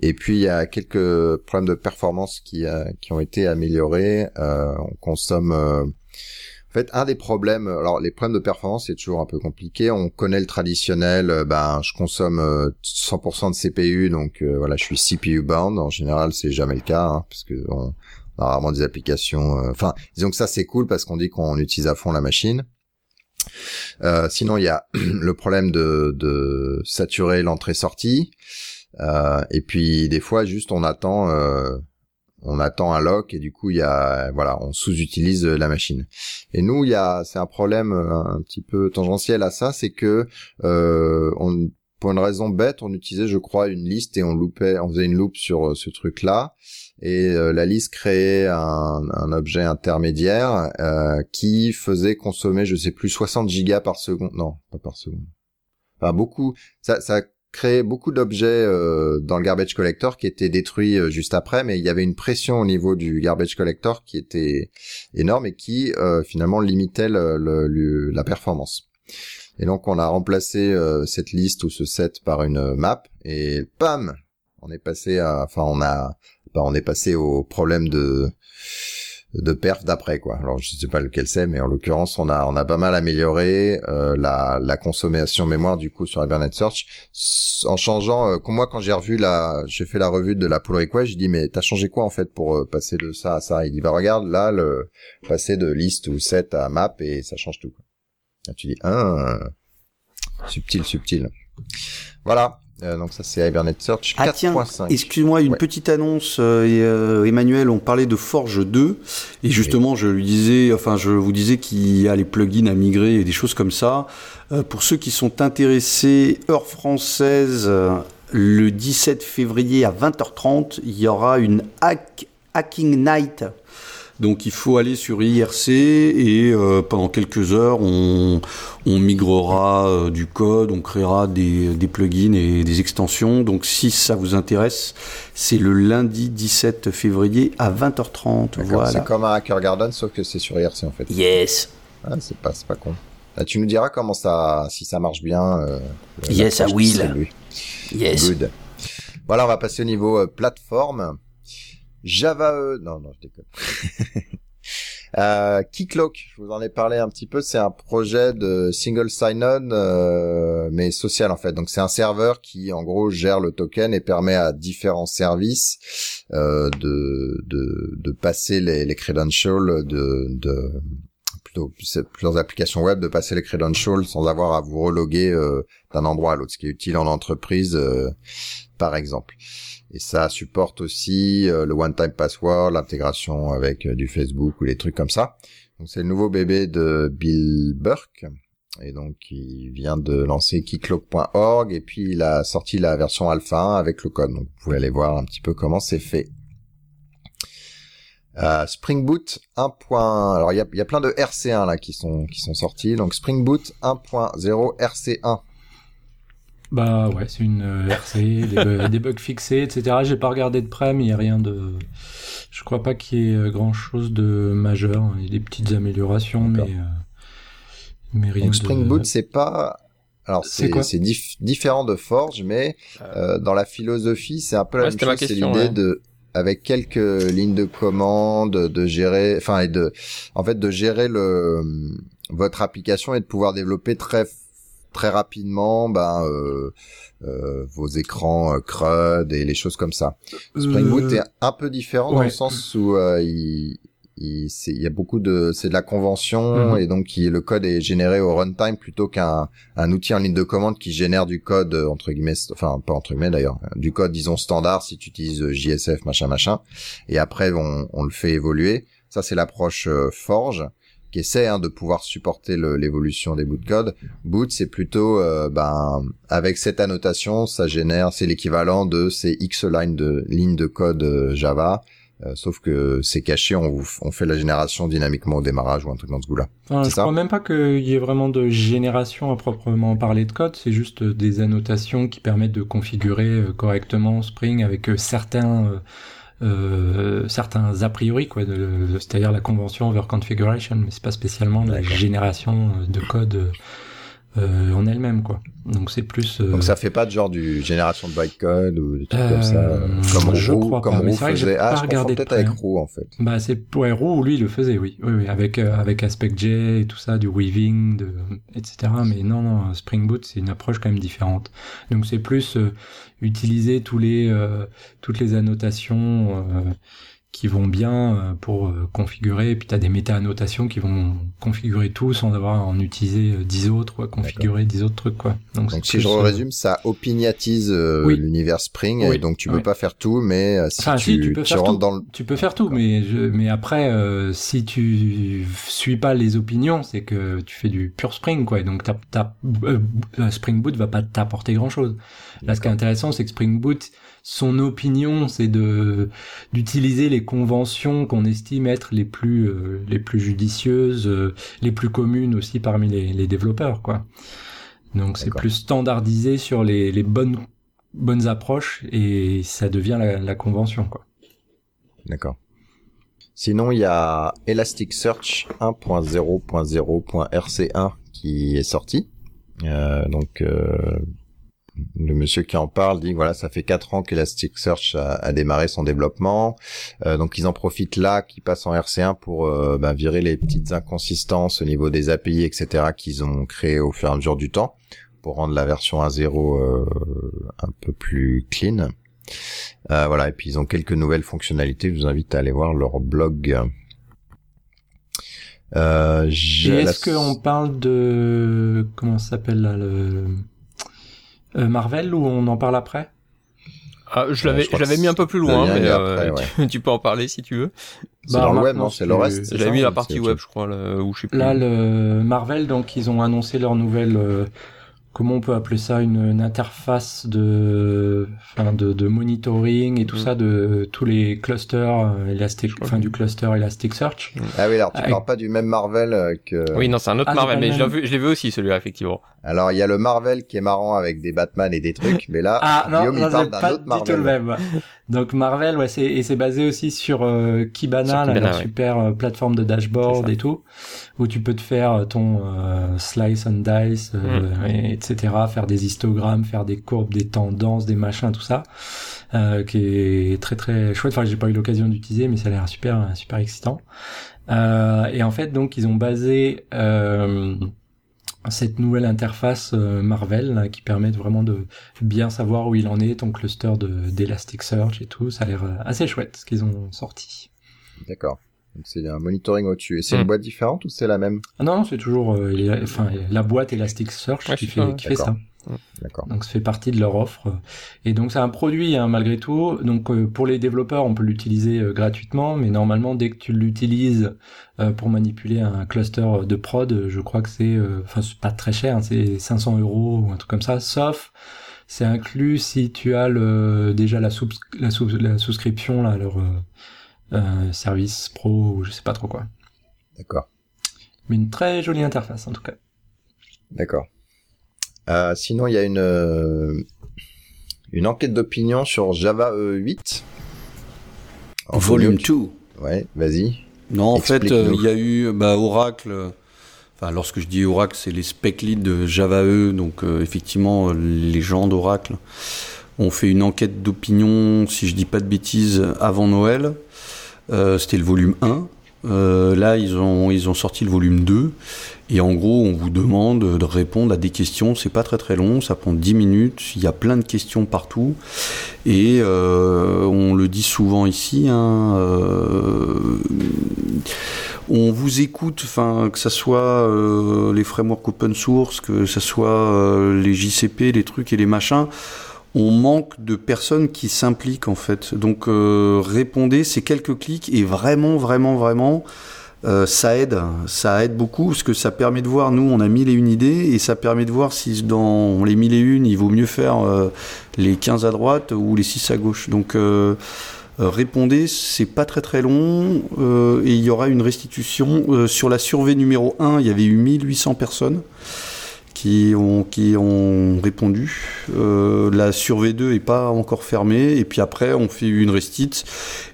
Et puis il y a quelques problèmes de performance qui, euh, qui ont été améliorés. Euh, on consomme en fait, un des problèmes, alors les problèmes de performance, c'est toujours un peu compliqué. On connaît le traditionnel, ben je consomme 100% de CPU, donc voilà, je suis CPU bound. En général, c'est jamais le cas, hein, parce que on, a rarement des applications. Enfin, disons que ça c'est cool parce qu'on dit qu'on utilise à fond la machine. Euh, sinon, il y a le problème de, de saturer l'entrée-sortie. Euh, et puis des fois, juste on attend, euh, on attend un lock et du coup il y a, voilà, on sous-utilise la machine. Et nous, il y a, c'est un problème un petit peu tangentiel à ça, c'est que pour une raison bête, on utilisait, je crois, une liste et on loupait, on faisait une loupe sur ce truc-là et euh, la liste créait un, un objet intermédiaire euh, qui faisait consommer, je sais plus, 60 gigas par seconde. Non, pas par seconde. Enfin, beaucoup. Ça, ça créait beaucoup d'objets euh, dans le garbage collector qui étaient détruits euh, juste après, mais il y avait une pression au niveau du garbage collector qui était énorme et qui finalement limitait le, la performance. Et donc on a remplacé cette liste ou ce set par une map et pam, on est passé à, enfin on a bah, on est passé au problème de de perf d'après quoi. Alors je sais pas lequel c'est, mais en l'occurrence on a on a pas mal amélioré euh, la consommation mémoire du coup sur Hibernate Search en changeant. Euh, moi quand j'ai revu la, j'ai fait la revue de la pull request, je dis mais t'as changé quoi en fait pour euh, passer de ça à ça? Il dit bah regarde là le passer de liste ou set à map et ça change tout. Tu dis ah subtil subtil. Voilà. Euh, donc ça c'est Hibernate Search Ah tiens, 4.5. excuse-moi, une Ouais. petite annonce. euh, euh, Emmanuel, on parlait de Forge 2 et justement, je lui disais, enfin, je vous disais qu'il y a les plugins à migrer et des choses comme ça. Euh, pour ceux qui sont intéressés, heure française, euh, le 17 février à 20h30, il y aura une hack, Hacking Night. Donc il faut aller sur IRC et euh, pendant quelques heures on, on migrera euh, du code, on créera des, des plugins et des extensions. Donc si ça vous intéresse, c'est le lundi 17 février à 20h30. D'accord, Voilà. C'est comme un Hacker Garden, sauf que c'est sur IRC en fait. Yes. Ah, c'est pas, c'est pas con. Là, tu nous diras comment ça, si ça marche bien. Euh, Yes, I will. Yes. Good. Voilà, on va passer au niveau euh, plateforme. Java E, non, non, je déconne. euh, Keycloak, je vous en ai parlé un petit peu, c'est un projet de single sign-on, euh, mais social en fait. Donc c'est un serveur qui en gros gère le token et permet à différents services euh, de, de, passer les, credentials de, de plutôt plusieurs applications web de passer les credentials sans avoir à vous reloguer euh, d'un endroit à l'autre, ce qui est utile en entreprise euh, par exemple. Et ça supporte aussi euh, le one-time password, l'intégration avec euh, du Facebook ou les trucs comme ça. Donc c'est le nouveau bébé de Bill Burke. Et donc il vient de lancer keycloak.org et puis il a sorti la version alpha 1 avec le code. Donc vous pouvez aller voir un petit peu comment c'est fait. Euh, Spring Boot 1. Alors il y a, il y a plein de RC1 là qui sont qui sont sortis. Donc Spring Boot 1.0 RC1. Bah ouais, c'est une euh, RC, des, bu- des bugs fixés, etc. J'ai pas regardé de près, mais il y a rien de. Je crois pas qu'il y ait grand chose de majeur. Il y a des petites améliorations, mais euh, mais rien Donc de. Spring Boot c'est pas alors C'est c'est quoi c'est dif- différent de Forge mais euh, dans la philosophie c'est un peu la Ouais, même chose. C'est l'idée ouais. de avec quelques lignes de commande de gérer enfin et de en fait de gérer le votre application et de pouvoir développer très très rapidement ben euh, euh, vos écrans euh, CRUD et les choses comme ça. Spring Euh, Boot est un peu différent dans le sens où euh, il, il, il y a beaucoup de, c'est de la convention Mhm. et donc il- le code est généré au runtime plutôt qu'un un outil en ligne de commande qui génère du code euh, entre guillemets, enfin pas entre guillemets d'ailleurs, euh, du code disons standard si tu utilises euh, JSF machin machin et après on, on le fait évoluer. Ça c'est l'approche euh, Forge qui essaie hein, de pouvoir supporter l'évolution des bouts de code. Boot, c'est plutôt, euh, ben, avec cette annotation, ça génère, c'est l'équivalent de ces X lignes de lignes de code euh, Java, euh, sauf que c'est caché, on, fait la génération dynamiquement au démarrage ou un truc dans ce goût-là. Ah, je ça? crois même pas qu'il y ait vraiment de génération à proprement parler de code, c'est juste des annotations qui permettent de configurer correctement Spring avec euh, certains euh, euh, certains a priori quoi, de- de- c'est-à-dire la convention over configuration, mais c'est pas spécialement la génération euh, de code euh, en elle-même quoi. Donc c'est plus euh, Donc ça fait pas de genre du génération de bytecode ou des trucs Euh, comme ça, euh, comme je Roux, crois comme pas, Roux vrai que faisait. pas Ah, je regardé peut-être avec hein. Roux en fait. Bah c'est ouais, Roux, lui il le faisait oui, oui, oui avec euh, avec AspectJ et tout ça, du weaving, de, etc. Mais non non, Spring Boot c'est une approche quand même différente. Donc c'est plus euh, utiliser tous les euh, toutes les annotations euh, qui vont bien euh, pour euh, configurer. Et puis t'as des méta-annotations qui vont configurer tout sans avoir à en utiliser euh, 10 autres, ou à configurer 10 autres trucs quoi. Donc si je euh, résume, ça opiniatise euh, Oui. l'univers Spring, Oui, et donc tu peux oui. pas faire tout, mais euh, si Enfin, tu, si, tu peux faire rentres tout. dans le... Tu peux faire tout, mais je, mais après, euh, si tu suis pas les opinions, c'est que tu fais du pur Spring, quoi. Et donc, euh, euh, Spring Boot va pas t'apporter grand chose. Là, ce qui est intéressant, c'est que Spring Boot, son opinion, c'est de d'utiliser les conventions qu'on estime être les plus euh, les plus judicieuses, euh, les plus communes aussi parmi les, les développeurs, quoi. Donc, c'est plus standardisé sur les, les bonnes bonnes approches et ça devient la, la convention, quoi. D'accord. Sinon, il y a Elasticsearch 1.0.0.rc1 qui est sorti. Euh, donc, euh, le monsieur qui en parle dit voilà, ça fait quatre ans qu'Elasticsearch a, a démarré son développement. Euh, donc, ils en profitent là, qui passent en RC1 pour euh, ben, virer les petites inconsistances au niveau des API, etc., qu'ils ont créées au fur et à mesure du temps, pour rendre la version 1.0 euh, un peu plus clean. Euh, voilà, et puis ils ont quelques nouvelles fonctionnalités. Je vous invite à aller voir leur blog. Euh, Et j'ai la- est-ce qu'on parle de comment s'appelle là le Marvel ou on en parle après? Ah, je l'avais, je l'avais mis un peu plus loin, mais euh, tu, tu peux en parler si tu veux. C'est Bah, dans le web, non C'est le reste c'est J'avais ça mis la partie web, je crois, là, où je sais plus. Là, le Marvel, donc ils ont annoncé leur nouvelle, euh, comment on peut appeler ça, une, une interface de, enfin, de, de monitoring et tout Mm. ça de tous les clusters euh, Elastic, enfin du cluster Elasticsearch. Ah oui, alors tu Avec- parles pas du même Marvel euh, que... Oui, non, c'est un autre Ah, Marvel, mais je l'ai vu, je l'ai vu aussi celui-là, effectivement. Alors il y a le Marvel qui est marrant avec des Batman et des trucs, mais là, Ah non, Guillaume, il non, parle c'est d'un pas autre du tout Marvel. le même. Donc Marvel, ouais, c'est et c'est basé aussi sur euh, Kibana, Sur là, ouais. super euh, plateforme de dashboard et tout, où tu peux te faire euh, ton euh, slice and dice, euh, Mm. et- etc., faire des histogrammes, faire des courbes, des tendances, des machins, tout ça, euh, qui est très très chouette. Enfin, j'ai pas eu l'occasion d'utiliser, mais ça a l'air super super excitant. Euh, et en fait, donc ils ont basé euh, cette nouvelle interface euh, Marvel là, qui permet de vraiment de bien savoir où il en est, ton cluster de d'Elasticsearch et tout. Ça a l'air euh, assez chouette ce qu'ils ont sorti. D'accord. Donc c'est un monitoring au-dessus. Et c'est Hmm. une boîte différente ou c'est la même? Ah non, c'est toujours euh, il y a- enfin, la boîte Elasticsearch Ouais, fait, qui fait ça. Donc ça fait partie de leur offre. Et donc c'est un produit hein, malgré tout. Donc euh, pour les développeurs, on peut l'utiliser euh, gratuitement, mais normalement dès que tu l'utilises euh, pour manipuler un cluster de prod, je crois que c'est, euh, enfin c'est pas très cher, hein, c'est 500 euros ou un truc comme ça. Sauf c'est inclus si tu as le déjà la, soubs- la, sous- la souscription là, à leur euh, service pro ou je sais pas trop quoi. D'accord. Mais une très jolie interface en tout cas. D'accord. Euh, sinon, il y a une euh, une enquête d'opinion sur Java E 8. En Volume Guillaume, 2. Ouais, vas-y. Non, en fait, euh, il y a eu bah, Oracle. Enfin, lorsque je dis Oracle, c'est les spec leads de Java E. Donc, euh, effectivement, les gens d'Oracle ont fait une enquête d'opinion, si je dis pas de bêtises, avant Noël. Euh, C'était le volume 1. Euh, là, ils ont, sorti le volume 2. Et en gros, on vous demande de répondre à des questions. C'est pas très très long, ça prend 10 minutes. Il y a plein de questions partout. Et euh, on le dit souvent ici, hein, euh, on vous écoute, que ça soit les frameworks open source, que ça soit les JCP, les trucs et les machins. On manque de personnes qui s'impliquent en fait. Donc euh, répondez, c'est quelques clics et vraiment, vraiment, vraiment, euh, ça aide. Ça aide beaucoup parce que ça permet de voir. Nous, on a mille et une idées et ça permet de voir si dans les mille et une, il vaut mieux faire euh, les 15 à droite ou les 6 à gauche. Donc euh, euh, répondez, c'est pas très très long euh, et il y aura une restitution. Sur la survey numéro 1, il y avait eu 1800 personnes qui ont, qui ont répondu. Euh, la survey 2 est pas encore fermée et puis après on fait une restite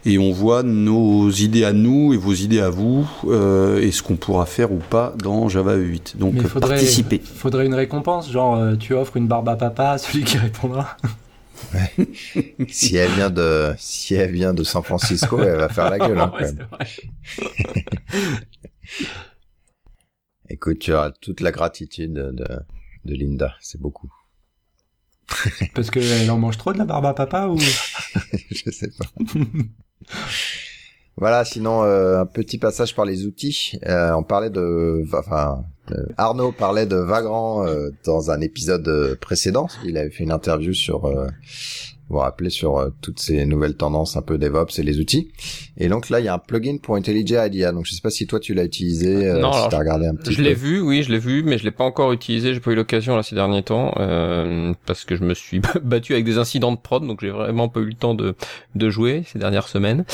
et on voit nos idées à nous et vos idées à vous euh, et ce qu'on pourra faire ou pas dans Java 8. Donc Mais il faudrait, participez. faudrait une récompense, genre euh, tu offres une barbe à papa à celui qui répondra. Si elle vient de, si elle vient de San Francisco, elle va faire la gueule, hein, quand Ouais, même. Écoute, tu as toute la gratitude de, de, de Linda. C'est beaucoup. Parce qu'elle en mange trop de la barbe à papa ou? Je sais pas. Voilà, sinon euh, un petit passage par les outils. Euh, on parlait de, enfin, euh, Arnaud parlait de Vagrant euh, dans un épisode euh, précédent. Il avait fait une interview sur, euh, vous vous rappelez, sur euh, toutes ces nouvelles tendances un peu DevOps et les outils. Et donc là, il y a un plugin pour IntelliJ IDEA. Donc je sais pas si toi tu l'as utilisé, euh, Non, si t'as regardé un petit Je peu. l'ai vu, oui, je l'ai vu, mais je l'ai pas encore utilisé. J'ai pas eu l'occasion là ces derniers temps euh, parce que je me suis battu avec des incidents de prod, donc j'ai vraiment pas eu le temps de de jouer ces dernières semaines.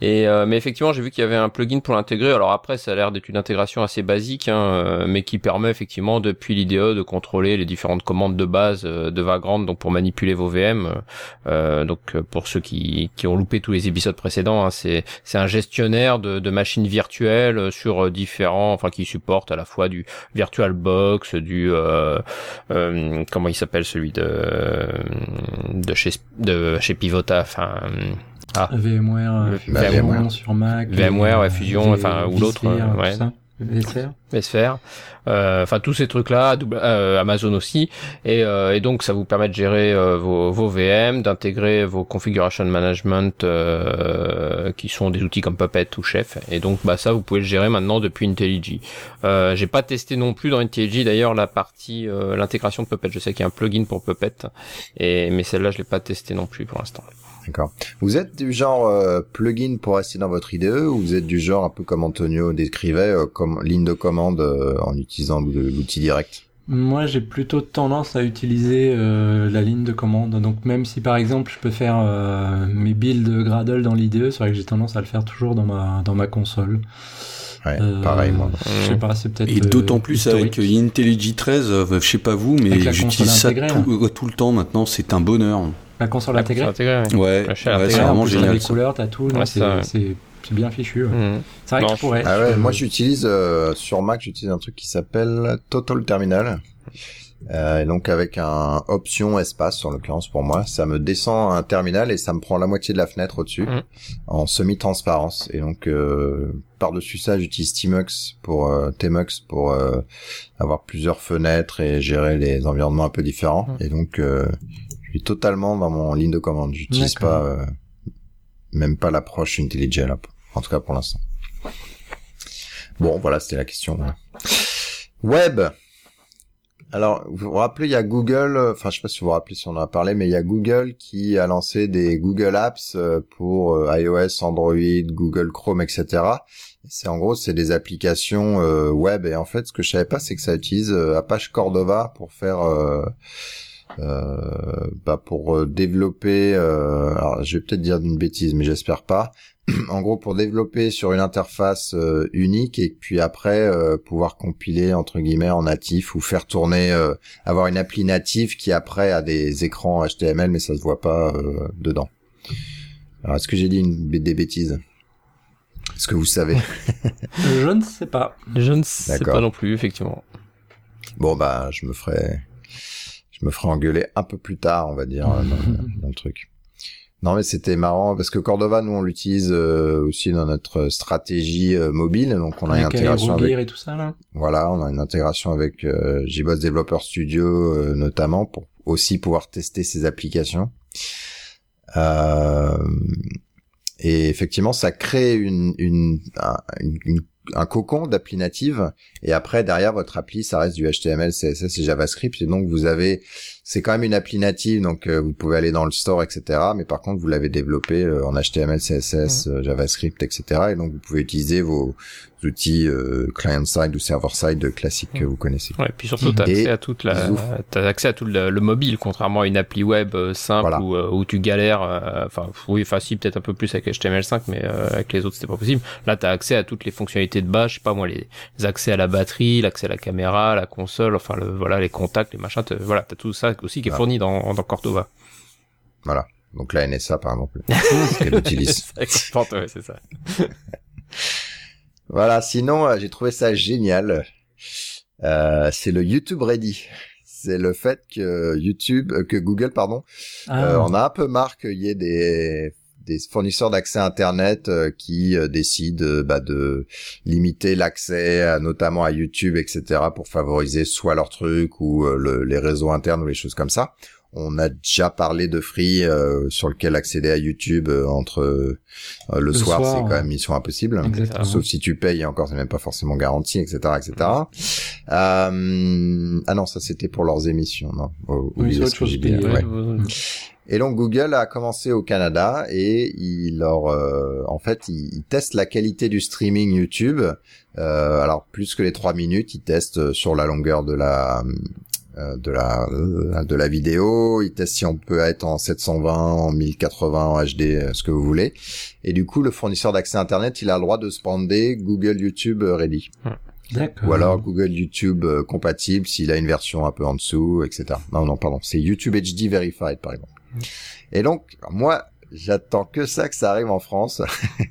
Et euh, mais effectivement, j'ai vu qu'il y avait un plugin pour l'intégrer. Alors après, ça a l'air d'être une intégration assez basique, hein, mais qui permet effectivement depuis l'IDE de contrôler les différentes commandes de base de Vagrant, donc pour manipuler vos VM. Euh, donc euh, pour ceux qui qui ont loupé tous les épisodes précédents, hein, c'est c'est un gestionnaire de, de machines virtuelles sur euh, différents, enfin qui supporte à la fois du VirtualBox, du euh, euh, comment il s'appelle celui de de chez de chez Pivota, enfin ah VMware, Bah, Fusion VMware. sur Mac, VMware, ouais, Fusion, enfin, ou l'autre, ouais. tout ça. VSphere. euh, enfin tous ces trucs-là, euh, Amazon aussi, et, euh, et, donc ça vous permet de gérer vos, vos, VM, d'intégrer vos configuration management qui sont des outils comme Puppet ou Chef, et donc bah ça vous pouvez le gérer maintenant depuis IntelliJ. J'ai pas testé non plus dans IntelliJ d'ailleurs la partie l'intégration de Puppet. Je sais qu'il y a un plugin pour Puppet, et mais celle-là je l'ai pas testé non plus pour l'instant. D'accord. Vous êtes du genre euh, plugin pour rester dans votre IDE ou vous êtes du genre un peu comme Antonio décrivait, euh, comme ligne de commande euh, en utilisant l'outil direct? Moi, j'ai plutôt tendance à utiliser la ligne de commande. Donc même si par exemple je peux faire mes builds Gradle dans l'IDE, c'est vrai que j'ai tendance à le faire toujours dans ma dans ma console. Ouais, pareil moi. Je sais pas, c'est peut-être. Et d'autant plus avec IntelliJ 13, je sais pas vous, mais j'utilise ça tout, tout, le temps maintenant. C'est un bonheur. La console intégrée. ouais, ouais, c'est vraiment génial. les couleurs, t'as tout. c'est bien fichu. Mhm. C'est vrai que pourrais. Ah ouais, moi j'utilise euh, sur Mac, j'utilise un truc qui s'appelle Total Terminal. Euh, et donc avec un option espace en l'occurrence pour moi, ça me descend un terminal et ça me prend la moitié de la fenêtre au-dessus mhm. en semi-transparence. Et donc euh, par-dessus ça, j'utilise Tmux pour euh, Tmux pour euh, avoir plusieurs fenêtres et gérer les environnements un peu différents. Mhm. Et donc je suis totalement dans mon ligne de commande. J'utilise pas euh, même pas l'approche IntelliJ en tout cas pour l'instant. Bon, voilà, c'était la question. Web. Alors, vous vous rappelez, il y a Google, euh, enfin, je sais pas si vous vous rappelez si on en a parlé, mais il y a Google qui a lancé des Google Apps euh, pour iOS, Android, Google Chrome, etc. C'est en gros, c'est des applications web. Et en fait, ce que je savais pas, c'est que ça utilise Apache Cordova pour faire euh, bah pour euh, développer, euh, alors je vais peut-être dire une bêtise, mais j'espère pas. en gros, pour développer sur une interface unique et puis après pouvoir compiler entre guillemets en natif ou faire tourner, avoir une appli native qui après a des écrans HTML, mais ça se voit pas dedans. Alors, est-ce que j'ai dit une, des bêtises? Est-ce que vous savez? Je ne sais pas. Je ne sais pas non plus, effectivement. Bon, bah, je me ferai je me ferai engueuler un peu plus tard, on va dire, dans, le truc. Non, mais c'était marrant parce que Cordova, nous, on l'utilise euh, aussi dans notre stratégie euh, mobile. Donc, on a une intégration avec. Et tout ça, là. Voilà, on a une intégration avec euh, JBoss Developer Studio euh, notamment pour aussi pouvoir tester ces applications. et effectivement, ça crée une, une, une un cocon d'appli native et après derrière votre appli ça reste du HTML, CSS et JavaScript et donc vous avez c'est quand même une appli native donc euh, vous pouvez aller dans le store etc mais par contre vous l'avez développé euh, en HTML, CSS, mmh. euh, JavaScript etc et donc vous pouvez utiliser vos outils euh, client-side ou server-side classiques que vous connaissez. Ouais, puis surtout, tu as accès à toute la, as accès à tout le, mobile, contrairement à une appli web euh, simple où, euh, où, tu galères. Enfin, oui, facile peut-être un peu plus avec HTML5, mais avec les autres, c'était pas possible. Là, tu as accès à toutes les fonctionnalités de base, je sais pas moi, les, accès à la batterie, l'accès à la caméra, la console, enfin, le, voilà, les contacts, les machins, voilà, t'as tout ça aussi qui est fourni dans, dans Cordova. Voilà. Donc la NSA, par exemple, qu'elle utilise. c'est ça. Voilà, sinon euh, j'ai trouvé ça génial. Euh, c'est le YouTube Ready. C'est le fait que YouTube, euh, que Google, pardon, ah. on a un peu marre qu'il y ait des des fournisseurs d'accès Internet qui décident bah, de limiter l'accès, notamment à YouTube, etc., pour favoriser soit leur truc ou les réseaux internes ou les choses comme ça. On a déjà parlé de Free euh, sur lequel accéder à YouTube euh, entre euh, le, soir, c'est quand même mission impossible. Sauf si tu payes, encore c'est même pas forcément garanti, etc., etc. ah non, ça c'était pour leurs émissions, non? oui, autre chose Et donc Google a commencé au Canada et il leur, en fait, il, teste la qualité du streaming YouTube. alors plus que les trois minutes, il teste sur la longueur de la euh, de la euh, de la vidéo, il teste si on peut être en 720, en 1080, en HD, euh, ce que vous voulez. Et du coup, le fournisseur d'accès internet, il a le droit de spander Google YouTube Ready. Ou alors Google YouTube compatible s'il a une version un peu en dessous, etc. Non, non, pardon, c'est YouTube HD Verified par exemple. Et donc, moi, j'attends que ça que ça arrive en France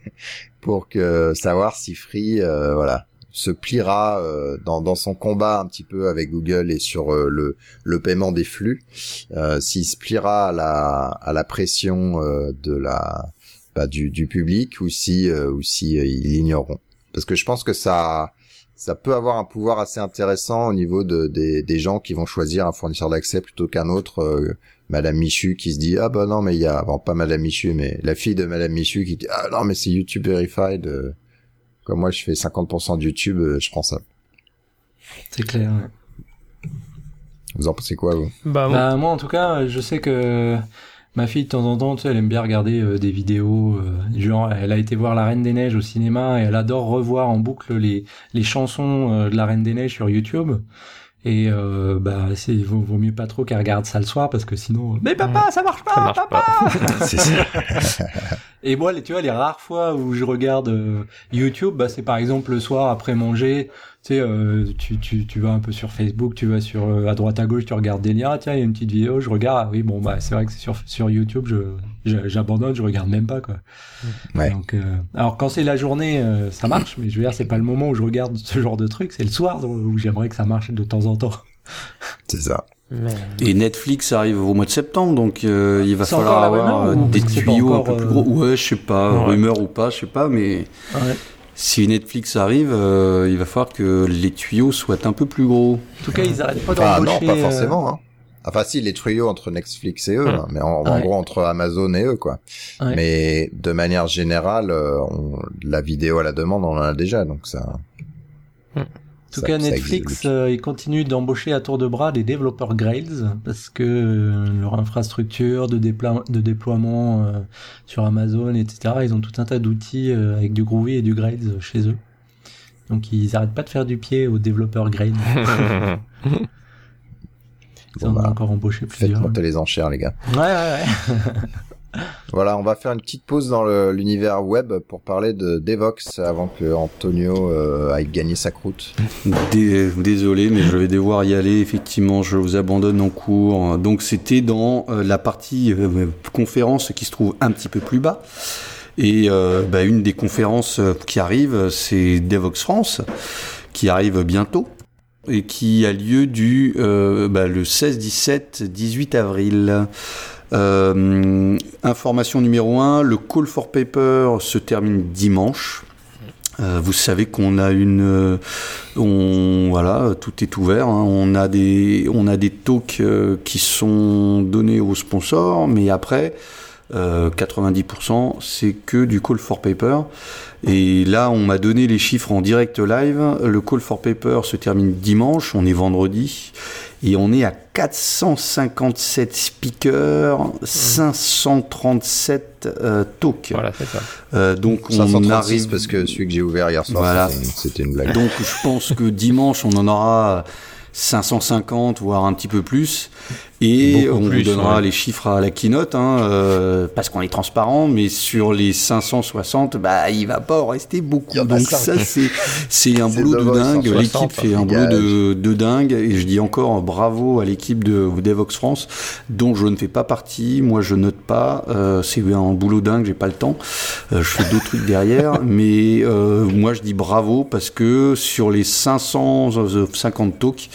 pour que savoir si Free, voilà, se pliera euh, dans, dans, son combat un petit peu avec Google et sur euh, le, le paiement des flux, euh, s'il se pliera à la, à la pression de la bah, du, du public ou si ou si ils l'ignoreront. Parce que je pense que ça ça peut avoir un pouvoir assez intéressant au niveau de, des, des gens qui vont choisir un fournisseur d'accès plutôt qu'un autre. Madame Michu qui se dit ah bah non mais il y a bon pas Madame Michu mais la fille de Madame Michu qui dit ah non mais c'est YouTube verified. euh, comme moi je fais 50% de YouTube, euh, je prends ça. C'est clair. ouais. Vous en pensez quoi vous? Bah, Bah, moi, en tout cas, je sais que ma fille, de temps en temps, tu sais, elle aime bien regarder euh, des vidéos. euh, genre, elle a été voir La Reine des Neiges au cinéma et elle adore revoir en boucle les, les chansons euh, de La Reine des Neiges sur YouTube. Et euh, bah, c'est vaut, vaut mieux pas trop qu'elle regarde ça le soir parce que sinon, mais papa, ça marche pas, ça marche papa. pas. Ça. Et moi, les- tu vois, les rares fois où je regarde euh, YouTube, bah, c'est par exemple le soir après manger. Tu sais, euh, tu, tu, tu vas un peu sur Facebook, tu vas sur euh, à droite à gauche, tu regardes des liens. Ah, Tiens, il y a une petite vidéo, je regarde. Ah oui, bon, bah, c'est vrai que c'est sur, sur YouTube, je, je- j'abandonne, je regarde même pas, quoi. Ouais. Donc, euh, alors quand c'est la journée, ça marche, mais je veux dire, c'est pas le moment où je regarde ce genre de truc, c'est le soir où j'aimerais que ça marche de temps en temps. C'est ça. Et Netflix arrive au mois de septembre, donc euh, il va C'est falloir avoir des tuyaux un peu plus gros. Ouais, je sais pas, Ouais. rumeur ou pas, je sais pas, mais Ouais. Si Netflix arrive, euh, il va falloir que les tuyaux soient un peu plus gros. En tout cas, ils arrêtent pas Ah non, d'embaucher. pas euh, forcément. Hein. Enfin si, les tuyaux entre Netflix et eux, Hmm. hein, mais en, en Ouais. gros entre Amazon et eux quoi. Ouais. Mais de manière générale, euh, on- la vidéo à la demande, on en a déjà, donc ça. En tout ça- cas, Netflix, euh, ils continuent d'embaucher à tour de bras des développeurs Grails parce que euh, leur infrastructure de, déploie- de déploiement euh, sur Amazon, etc., ils ont tout un tas d'outils euh, avec du Groovy et du Grails chez eux. Donc ils arrêtent pas de faire du pied aux développeurs Grails. Ils Bon, en ont bah, encore embauché Faites plusieurs. monter les enchères, les gars. Ouais, ouais, ouais. Voilà, on va faire une petite pause dans l'univers web pour parler de Devox avant que Antonio euh, aille gagner sa croûte. Dé- Désolé, mais je vais devoir y aller. Effectivement, je vous abandonne en cours. Donc, c'était dans euh, la partie euh, conférence qui se trouve un petit peu plus bas. Et bah, une des conférences qui arrive, c'est Devox France, qui arrive bientôt et qui a lieu du bah, le 16, 17, 18 avril. Euh, information numéro 1, le Call for Paper se termine dimanche. Euh, vous savez qu'on a une, euh, on voilà, tout est ouvert. hein. On a des, on a des talks euh, qui sont donnés aux sponsors, mais après, euh, 90% c'est que du call for paper. Et là, on m'a donné les chiffres en direct live. Le call for paper se termine dimanche. On est vendredi. Et on est à 457 speakers, 537 euh, talks. Voilà, c'est ça. Euh, donc on 536 arrive parce que celui que j'ai ouvert hier soir, Voilà. c'était une- c'était une blague. donc je pense que dimanche on en aura 550 voire un petit peu plus. Et Beaucoup on plus, vous donnera ouais. les chiffres à la keynote hein, euh, parce qu'on est transparent mais sur les 560 bah il va pas en rester beaucoup. Donc ça c'est c'est un boulot de dingue. 160, l'équipe fait un boulot de dingue. Et je dis encore bravo à l'équipe de Devox France dont je ne fais pas partie moi je note pas. Euh, c'est un boulot dingue j'ai pas le temps. Euh, je fais d'autres trucs derrière, mais euh, moi je dis bravo parce que sur les 550 talks,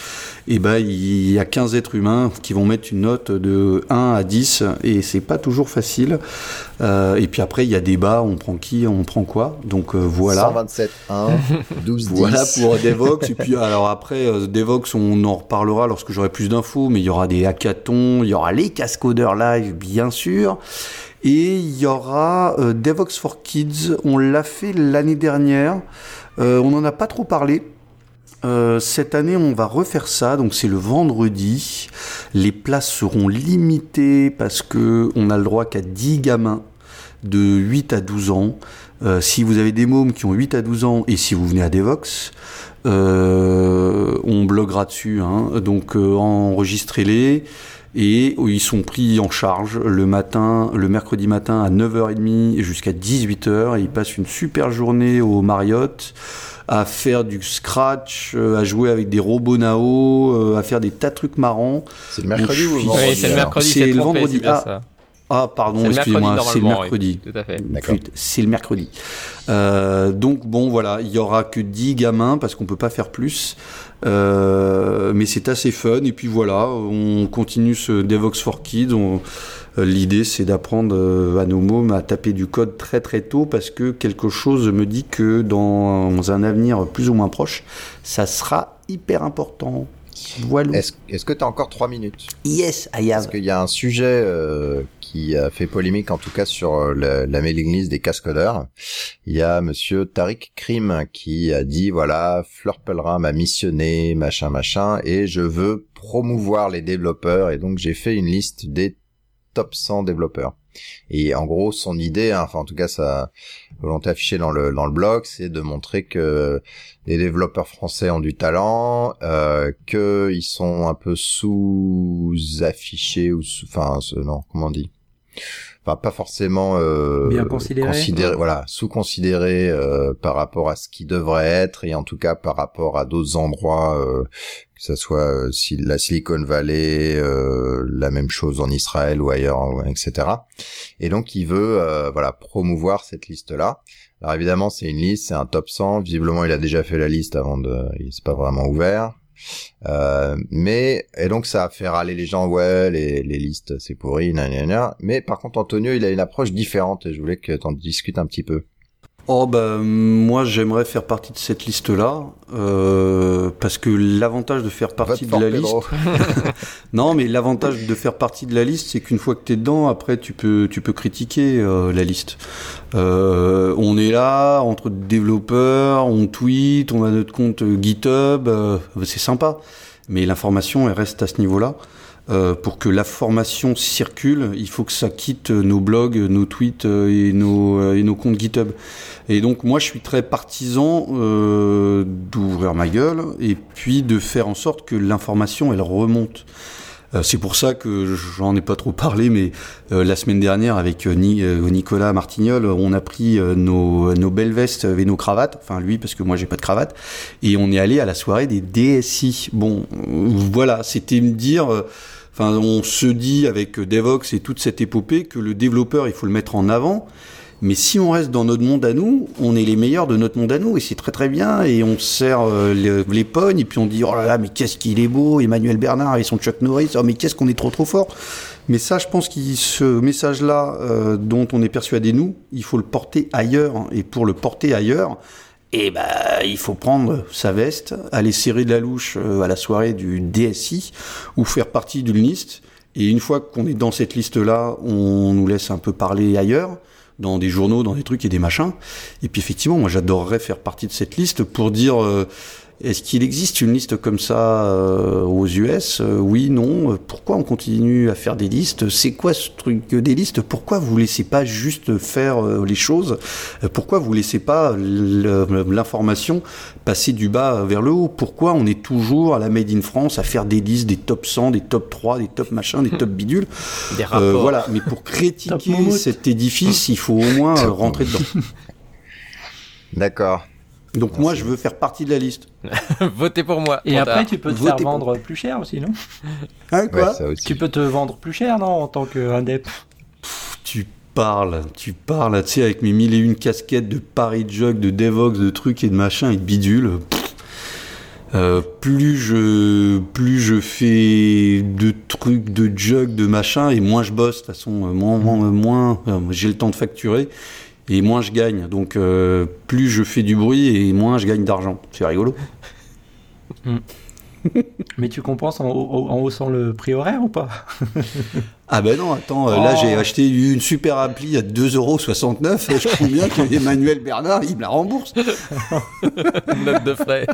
eh ben, il y a 15 êtres humains qui vont mettre une note de 1 à 10 et c'est pas toujours facile. Euh, et puis après, il y a débat, on prend qui, on prend quoi. Donc euh, voilà. 127, 1, 12, 10. Voilà pour Devox. Et puis alors après, euh, Devox, on en reparlera lorsque j'aurai plus d'infos, mais il y aura des hackathons, il y aura les cascodeurs live, bien sûr. Et il y aura euh, Devox for Kids. On l'a fait l'année dernière. On n'en a pas trop parlé. Euh, cette année, on va refaire ça. Donc, c'est le vendredi. Les places seront limitées parce que on a le droit qu'à 10 gamins de 8 à 12 ans. Euh, si vous avez des mômes qui ont 8 à 12 ans et si vous venez à Devox, euh, on bloguera dessus. Hein. Donc, euh, enregistrez-les et ils sont pris en charge le matin, le mercredi matin à 9h30 jusqu'à 18h. Et ils passent une super journée au Marriott à faire du scratch, euh, à jouer avec des robots Nao, euh, à faire des tas de trucs marrants. C'est le mercredi ou le Oui, vendredi c'est le mercredi, C'est le vendredi. vendredi. Ah. Ah, pardon, C'est le excusez-moi, mercredi, c'est le mercredi. Tout à fait. D'accord. Flûte, c'est le mercredi. Euh, donc bon voilà, il y aura que 10 gamins parce qu'on peut pas faire plus. Euh, mais c'est assez fun et puis voilà, on continue ce Devox for Kids. On, Euh, L'idée, c'est d'apprendre euh, à nos mômes à taper du code très très tôt parce que quelque chose me dit que dans un avenir plus ou moins proche, ça sera hyper important. Voilà. Est-ce est que tu as encore trois minutes? Yes, I Parce have. qu'il y a un sujet euh, qui a fait polémique, en tout cas sur euh, la, la mailing list des cascodeurs. Il y a monsieur Tariq Krim qui a dit, voilà, Fleur Pellerin m'a missionné, machin, machin, et je veux promouvoir les développeurs, et donc j'ai fait une liste des top 100 développeurs. Et en gros, son idée, hein, enfin en tout cas sa volonté affichée dans le dans le blog, c'est de montrer que les développeurs français ont du talent, euh, que ils sont un peu sous-affichés ou sous, enfin non, comment on dit? Enfin pas forcément euh, Bien considérés- voilà, sous-considérés euh, par rapport à ce qui devrait être et en tout cas par rapport à d'autres endroits euh, que ça soit euh, si la Silicon Valley, euh, la même chose en Israël ou ailleurs, etc. Et donc il veut euh, voilà promouvoir cette liste là. Alors évidemment c'est une liste, c'est un top 100. Visiblement il a déjà fait la liste avant de, il s'est pas vraiment ouvert. Euh, mais et donc ça a fait râler les gens ouais les, listes c'est pourri nanana. mais par contre Antonio il a une approche différente et je voulais que t'en discutes un petit peu Oh bah moi j'aimerais faire partie de cette liste là euh, parce que l'avantage de faire partie de la Pedro. liste non mais l'avantage de faire partie de la liste c'est qu'une fois que t'es dedans après tu peux tu peux critiquer euh, la liste. Euh, on est là entre développeurs on tweet on a notre compte GitHub euh, c'est sympa. Mais l'information elle reste à ce niveau là Euh, pour que la formation circule, il faut que ça quitte nos blogs, nos tweets euh, et nos, euh, et nos comptes GitHub. Et donc moi je suis très partisan euh, d'ouvrir ma gueule et puis de faire en sorte que l'information elle remonte. Euh, c'est pour ça que j'en ai pas trop parlé, mais euh, la semaine dernière avec euh, Ni- Nicolas Martignol, on a pris nos, nos belles vestes et nos cravates, enfin lui parce que moi j'ai pas de cravate, et on est allé à la soirée des DSI. Bon, voilà, c'était me dire, enfin on se dit avec Devox et toute cette épopée que le développeur il faut le mettre en avant. Mais si on reste dans notre monde à nous, on est les meilleurs de notre monde à nous et c'est très très bien et on serre euh, les, pognes et puis on dit oh là là mais qu'est-ce qu'il est beau Emmanuel Bernard et son Chuck Norris oh mais qu'est-ce qu'on est trop trop fort mais ça je pense que ce message là dont on est persuadé nous il faut le porter ailleurs hein. et pour le porter ailleurs et bah, il faut prendre sa veste, aller serrer de la louche euh, à la soirée du DSI ou faire partie d'une liste. Et une fois qu'on est dans cette liste-là, on nous laisse un peu parler ailleurs, dans des journaux, dans des trucs et des machins. Et puis effectivement, moi j'adorerais faire partie de cette liste pour dire euh, est-ce qu'il existe une liste comme ça euh, aux US Euh, Oui, non. Pourquoi on continue à faire des listes? C'est quoi ce truc des listes? Pourquoi vous laissez pas juste faire euh, les choses? Euh, Pourquoi vous laissez pas l'information passer du bas vers le haut? Pourquoi on est toujours à la Made in France à faire des listes, des top 100, des top 3, des top machins, des top bidules Des Euh, rapports. Voilà, mais pour critiquer cet édifice, il faut au moins rentrer dedans. d'accord Donc Merci. moi, je veux faire partie de la liste. Votez pour moi. Et après, tu peux te Votez faire pour- vendre plus cher aussi, non? Hein, quoi? Ouais ça aussi Tu peux te vendre plus cher, non, en tant qu'indep? Tu parles, tu parles, tu sais, avec mes mille et une casquettes de Paris Jug, de Devox, de trucs et de machins et de bidules. pff, euh, plus je plus je fais de trucs de jug de machin et moins je bosse de toute façon euh, moins moins, moins euh, j'ai le temps de facturer et moins je gagne donc euh, plus je fais du bruit et moins je gagne d'argent c'est rigolo Mais tu compenses en, haussant le prix horaire ou pas? Ah ben non, attends, euh, là Oh. j'ai acheté une super appli à 2,69€ et je trouve bien que Emmanuel Bernard, il me la rembourse. Note de frais.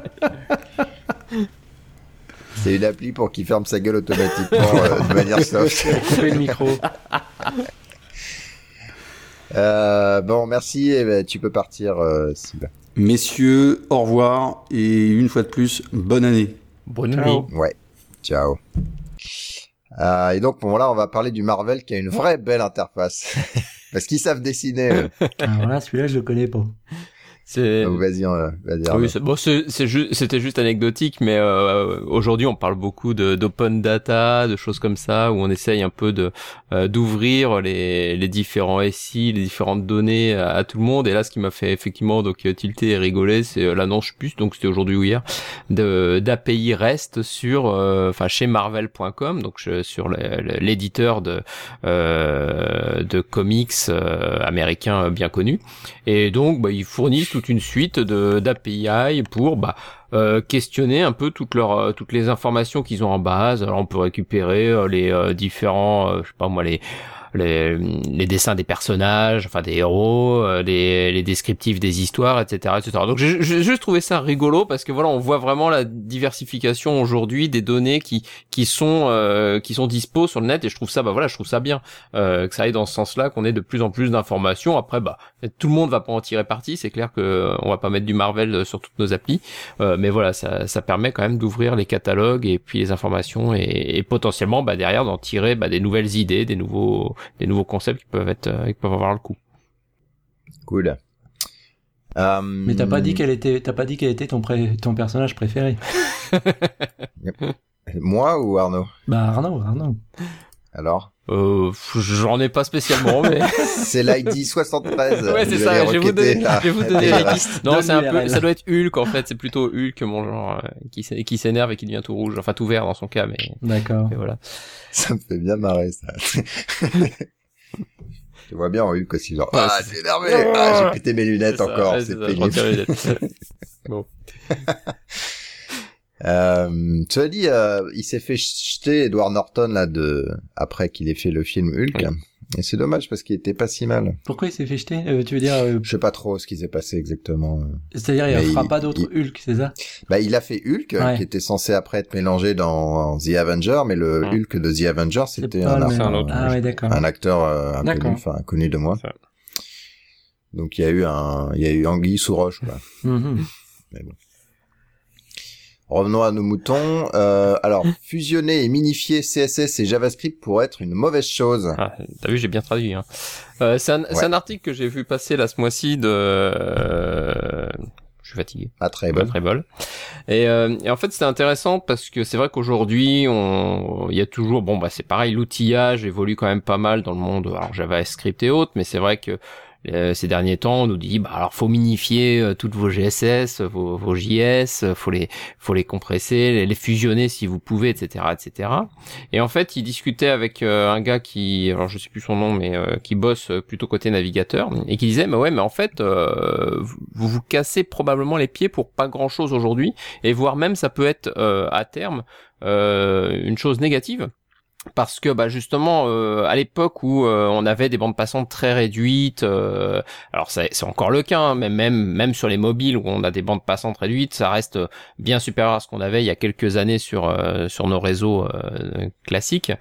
c'est une appli pour qu'il ferme sa gueule automatiquement euh, de manière soft Couper le micro. Euh, bon merci et ben, tu peux partir euh, Sylvain. Messieurs, au revoir et une fois de plus, bonne année. Bonne nuit. Ouais, ciao. Euh, et donc, bon, là, on va parler du Marvel qui a une vraie belle interface. Parce qu'ils savent dessiner. eux. Alors là, celui-là, je le connais pas. C'est. Ah, Vas-y, euh, vas-y. Oui, Arnaud. c'est- bon, c'est- c'est ju- c'était juste anecdotique, mais euh, aujourd'hui on parle beaucoup de d'open data, de choses comme ça, où on essaye un peu de euh, d'ouvrir les, les différents SI, les différentes données à, à tout le monde. Et là, ce qui m'a fait effectivement donc tilter et rigoler, c'est euh, l'annonce, plus, donc c'était aujourd'hui ou hier, de d'API REST sur, euh, enfin chez Marvel.com, donc sur l'éditeur de euh, de comics euh, américain bien connu. Et donc, bah, ils fournissent toute une suite de d'API pour bah, euh, questionner un peu toutes leurs euh, toutes les informations qu'ils ont en base. Alors, on peut récupérer euh, les euh, différents, je sais pas moi, les les, les dessins des personnages, enfin des héros, euh, les, les descriptifs des histoires, etc., etc. Donc j'ai j'ai juste trouvé ça rigolo parce que voilà, on voit vraiment la diversification aujourd'hui des données qui qui sont euh, qui sont dispo sur le net et je trouve ça bah voilà, je trouve ça bien euh, que ça aille dans ce sens-là, qu'on ait de plus en plus d'informations. Après bah tout le monde va pas en tirer parti, c'est clair que euh, on va pas mettre du Marvel euh, sur toutes nos applis, euh, mais voilà, ça ça permet quand même d'ouvrir les catalogues et puis les informations et, et potentiellement bah derrière d'en tirer bah, des nouvelles idées, des nouveaux des nouveaux concepts qui peuvent être euh, qui peuvent avoir le coup. Cool. Euh, Mais t'as pas dit quel était, t'as pas dit quel était ton pré- ton personnage préféré. Moi ou Arnaud? Bah Arnaud, Arnaud. Alors Euh, j'en ai pas spécialement, mais C'est l'ID 73. ouais, c'est ça. Je vais vous donner, là. je vais vous donner. Non, c'est un peu, ça doit être Hulk en fait. C'est plutôt Hulk mon genre euh, qui s'é- qui s'énerve et qui devient tout rouge, enfin tout vert dans son cas, mais, D'accord. voilà. Ça me fait bien marrer, ça. Je vois bien en Hulk aussi, genre, Ouais, ah, c'est- j'ai énervé, ah, j'ai pété mes lunettes encore, c'est pénible. bon. Euh, tu as dit, euh, il s'est fait jeter Edward Norton, là, de, après qu'il ait fait le film Hulk. Oui. Et c'est dommage parce qu'il était pas si mal. Pourquoi il s'est fait jeter Euh, Tu veux dire, euh, Je sais pas trop ce qui s'est passé exactement. c'est-à-dire il Mais fera il- pas d'autres Hulk, c'est ça? Bah, il a fait Hulk, Ouais. qui était censé après être mélangé dans The Avenger, mais le. Hulk de The Avenger, c'était un. Ah ouais, un acteur euh, inconnu, enfin connu de moi. Donc il y a eu un, il y a eu anguille sous roche. Quoi. Mhm. Revenons à nos moutons. Euh, alors fusionner et minifier CSS et JavaScript pourrait être une mauvaise chose. Ah, T'as vu, j'ai bien traduit. Hein. Euh, c'est un, un article que j'ai vu passer là ce mois-ci de. euh, Je suis fatigué. Pas très Pas bon. très bol. Et, euh, et en fait, c'était intéressant parce que c'est vrai qu'aujourd'hui, on, il y a toujours, bon, bah, c'est pareil, l'outillage évolue quand même pas mal dans le monde, alors JavaScript et autres, mais c'est vrai que euh, ces derniers temps, on nous dit, bah, alors faut minifier euh, toutes vos GSS, vos, vos JS, faut les, faut les compresser, les, les fusionner si vous pouvez, etc., etc. Et en fait, il discutait avec euh, un gars qui, alors je sais plus son nom, mais euh, qui bosse euh, plutôt côté navigateur, et qui disait, mais ouais, mais en fait, vous vous cassez probablement les pieds pour pas grand chose aujourd'hui, et voire même ça peut être à terme une chose négative. Parce que bah justement euh, à l'époque où euh, on avait des bandes passantes très réduites, euh, alors c'est encore le cas, hein, mais même même sur les mobiles où on a des bandes passantes réduites, ça reste bien supérieur à ce qu'on avait il y a quelques années sur euh, sur nos réseaux euh, classiques.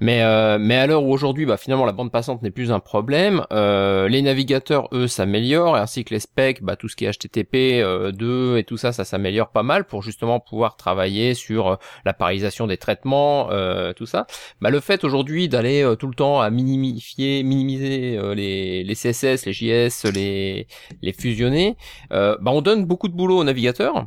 Mais euh, mais à l'heure où aujourd'hui, bah finalement la bande passante n'est plus un problème. Euh, les navigateurs, eux, s'améliorent, ainsi que les specs, bah tout ce qui est HTTP euh, 2 et tout ça, ça s'améliore pas mal pour justement pouvoir travailler sur euh, la parallélisation des traitements, euh, tout ça. Bah le fait aujourd'hui d'aller euh, tout le temps à minimifier, minimiser euh, les CSS, les JS, les les fusionner, euh, bah on donne beaucoup de boulot aux navigateurs.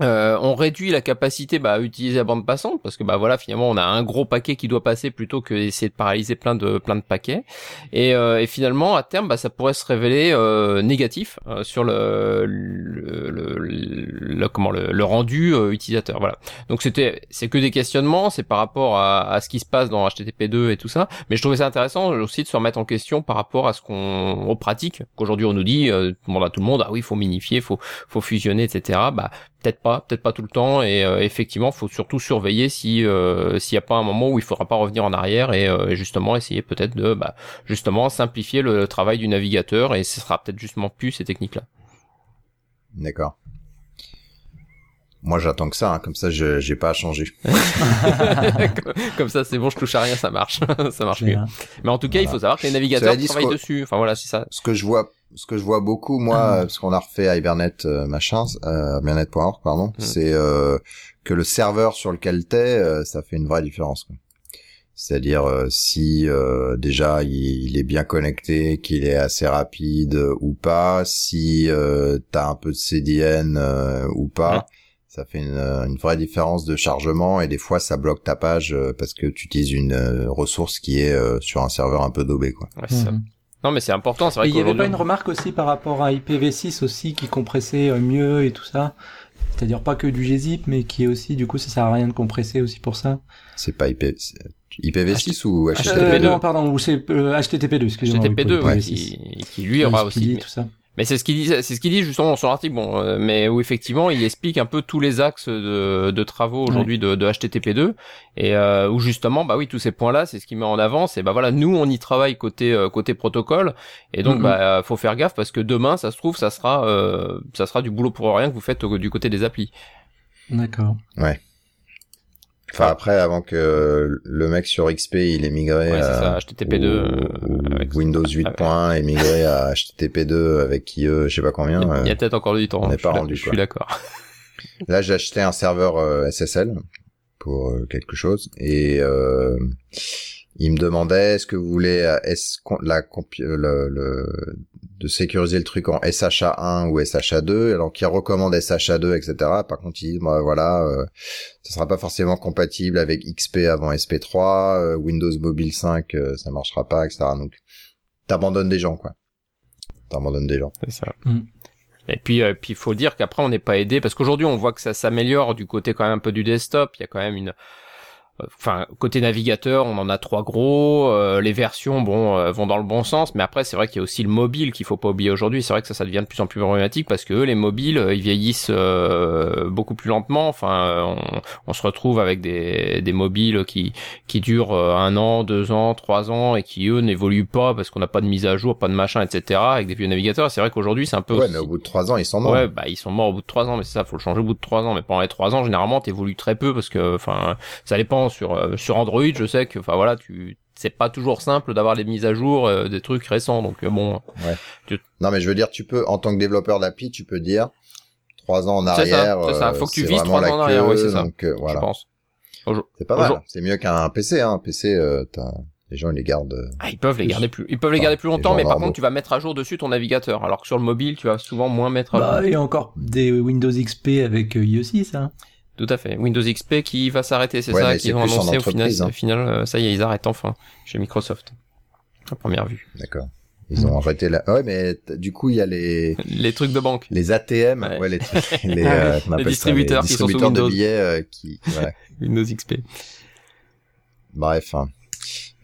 Euh, on réduit la capacité bah, à utiliser la bande passante parce que bah voilà finalement on a un gros paquet qui doit passer plutôt que d'essayer de paralyser plein de plein de paquets. Et, euh, et finalement à terme bah, ça pourrait se révéler euh, négatif euh, sur le le, le, le- comment le, rendu euh, utilisateur. Voilà. Donc c'était c'est que des questionnements c'est par rapport à, à ce qui se passe dans HTTP2 et tout ça mais je trouvais ça intéressant aussi de se remettre en question par rapport à ce qu'on aux pratiques qu'aujourd'hui on nous dit euh, demande à tout le monde ah oui faut minifier faut faut fusionner etc bah peut-être pas, peut-être pas tout le temps, et euh, effectivement, faut surtout surveiller si euh, s'il n'y a pas un moment où il faudra pas revenir en arrière et, euh, justement essayer peut-être de bah, justement simplifier le travail du navigateur et ce sera peut-être justement plus ces techniques-là. D'accord. Moi j'attends que ça, hein, comme ça je j'ai pas à changer. Comme ça, c'est bon, je touche à rien, ça marche, ça marche mieux. bien. Mais en tout cas, il faut savoir que les navigateurs dit, travaillent dessus. Enfin voilà, c'est ça. Ce que je vois, ce que je vois beaucoup moi, Ah. euh, parce qu'on a refait Hibernate euh, machin, euh, Hibernate.org pardon, Mm. c'est euh, que le serveur sur lequel t'es, euh, ça fait une vraie différence. quoi. C'est-à-dire euh, si euh, déjà il, est bien connecté, qu'il est assez rapide ou pas, si euh, t'as un peu de CDN ou pas. Ça fait une, vraie différence de chargement et des fois ça bloque ta page parce que tu utilises une ressource qui est sur un serveur un peu daubé quoi. Ouais, ça. Mhm. Non mais c'est important, c'est vrai. Il y avait pas une remarque aussi par rapport à IPv6 aussi qui compressait mieux et tout ça? C'est-à-dire pas que du gzip, mais qui est aussi, du coup, ça sert à rien de compresser aussi pour ça? C'est pas IP, IPv6 ou HTTP2 euh, Non, pardon, ou c'est HTTP2, excusez-moi. HTTP2, ouais, qui, qui, lui aura aussi. Tout ça. Mais c'est ce qu'il dit, c'est ce qu'il dit justement sur l'article, bon, euh, mais où effectivement il explique un peu tous les axes de, de travaux aujourd'hui de, de, HTTP2 et euh, où justement, bah oui, tous ces points-là, c'est ce qu'il met en avant. C'est bah voilà, nous on y travaille côté euh, côté protocole et donc mm-hmm. bah faut faire gaffe parce que demain, ça se trouve, ça sera euh, ça sera du boulot pour rien que vous faites du côté des applis. D'accord. Ouais. Enfin après, avant que le mec sur XP il est migré à HTTP2 euh, Windows 8. Points et migré à HTTP2 avec IE, je sais pas combien. Il y a, peut-être encore du temps. On n'est pas rendu. Je suis d'accord. Là, j'ai acheté un serveur euh, SSL pour euh, quelque chose et il me demandait est-ce que vous voulez est-ce la le, le de sécuriser le truc en SHA1 ou SHA2, alors qui recommande SHA2, etc. Par contre, il dit, bah, voilà, euh, ça sera pas forcément compatible avec XP avant SP3, euh, Windows Mobile 5, euh, ça marchera pas, etc. Donc, t'abandonnes des gens, quoi. T'abandonnes des gens. C'est ça. Mm. Et puis, euh, puis il faut dire qu'après on n'est pas aidé parce qu'aujourd'hui on voit que ça s'améliore du côté quand même un peu du desktop. Il y a quand même une Enfin, côté navigateur, on en a trois gros. Euh, les versions, bon, euh, vont dans le bon sens, mais après, c'est vrai qu'il y a aussi le mobile qu'il faut pas oublier aujourd'hui. C'est vrai que ça, ça devient de plus en plus problématique parce que les mobiles, euh, ils vieillissent beaucoup plus lentement. Enfin, on, se retrouve avec des, des mobiles qui qui durent un an, deux ans, trois ans et qui eux n'évoluent pas parce qu'on n'a pas de mise à jour, pas de machin, etc. Avec des vieux navigateurs. C'est vrai qu'aujourd'hui, c'est un peu. Ouais, mais au bout de trois ans, ils sont morts. Ouais, bah ils sont morts au bout de trois ans, mais c'est ça, faut le changer au bout de trois ans. Mais pendant les trois ans, généralement, t'évolues très peu parce que, enfin, ça dépend sur euh, sur Android, je sais que enfin voilà, tu c'est pas toujours simple d'avoir les mises à jour euh, des trucs récents donc euh, bon. Ouais. Non mais je veux dire tu peux en tant que développeur d'appli, tu peux dire trois ans en arrière. C'est ça, faut que tu vises trois ans en arrière, oui, c'est ça. Donc voilà. Je pense. C'est pas mal. C'est mieux qu'un PC hein. Un PC les gens ils les gardent ah, ils peuvent les garder plus ils peuvent les garder plus longtemps mais par contre tu vas mettre à jour dessus ton navigateur alors que sur le mobile tu vas souvent moins mettre à bah, jour. il y a encore des Windows XP avec iOS 6 hein. Tout à fait. Windows XP qui va s'arrêter, c'est ça qu'ils ont annoncé au final. Hein. Au final, euh, ça y est, ils arrêtent enfin chez Microsoft. À première vue. D'accord. Ils ont arrêté là. Ouais, mais du coup, il y a les les trucs de banque, les ATM, ouais, les, les, euh, les distributeurs, qui sont sous Windows. de billets euh, qui ouais. Windows XP. Bref, hein.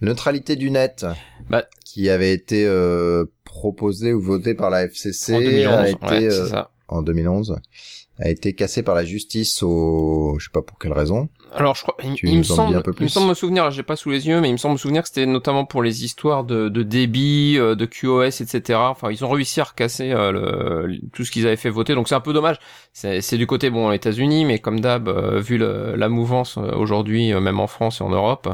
neutralité du net, bah, qui avait été euh, proposé ou voté par la FCC, en 2011, a été ouais, ça. en 2011 a été cassé par la justice au, je sais pas pour quelle raison. Alors je crois, il, me semble, un peu plus. il me semble me souvenir, j'ai pas sous les yeux, mais il me semble me souvenir que c'était notamment pour les histoires de, de débit, euh, de QoS, etc. Enfin, ils ont réussi à recasser euh, le, tout ce qu'ils avaient fait voter, donc c'est un peu dommage. C'est du côté bon, États-Unis, mais comme d'hab, euh, vu le, la mouvance aujourd'hui, même en France et en Europe,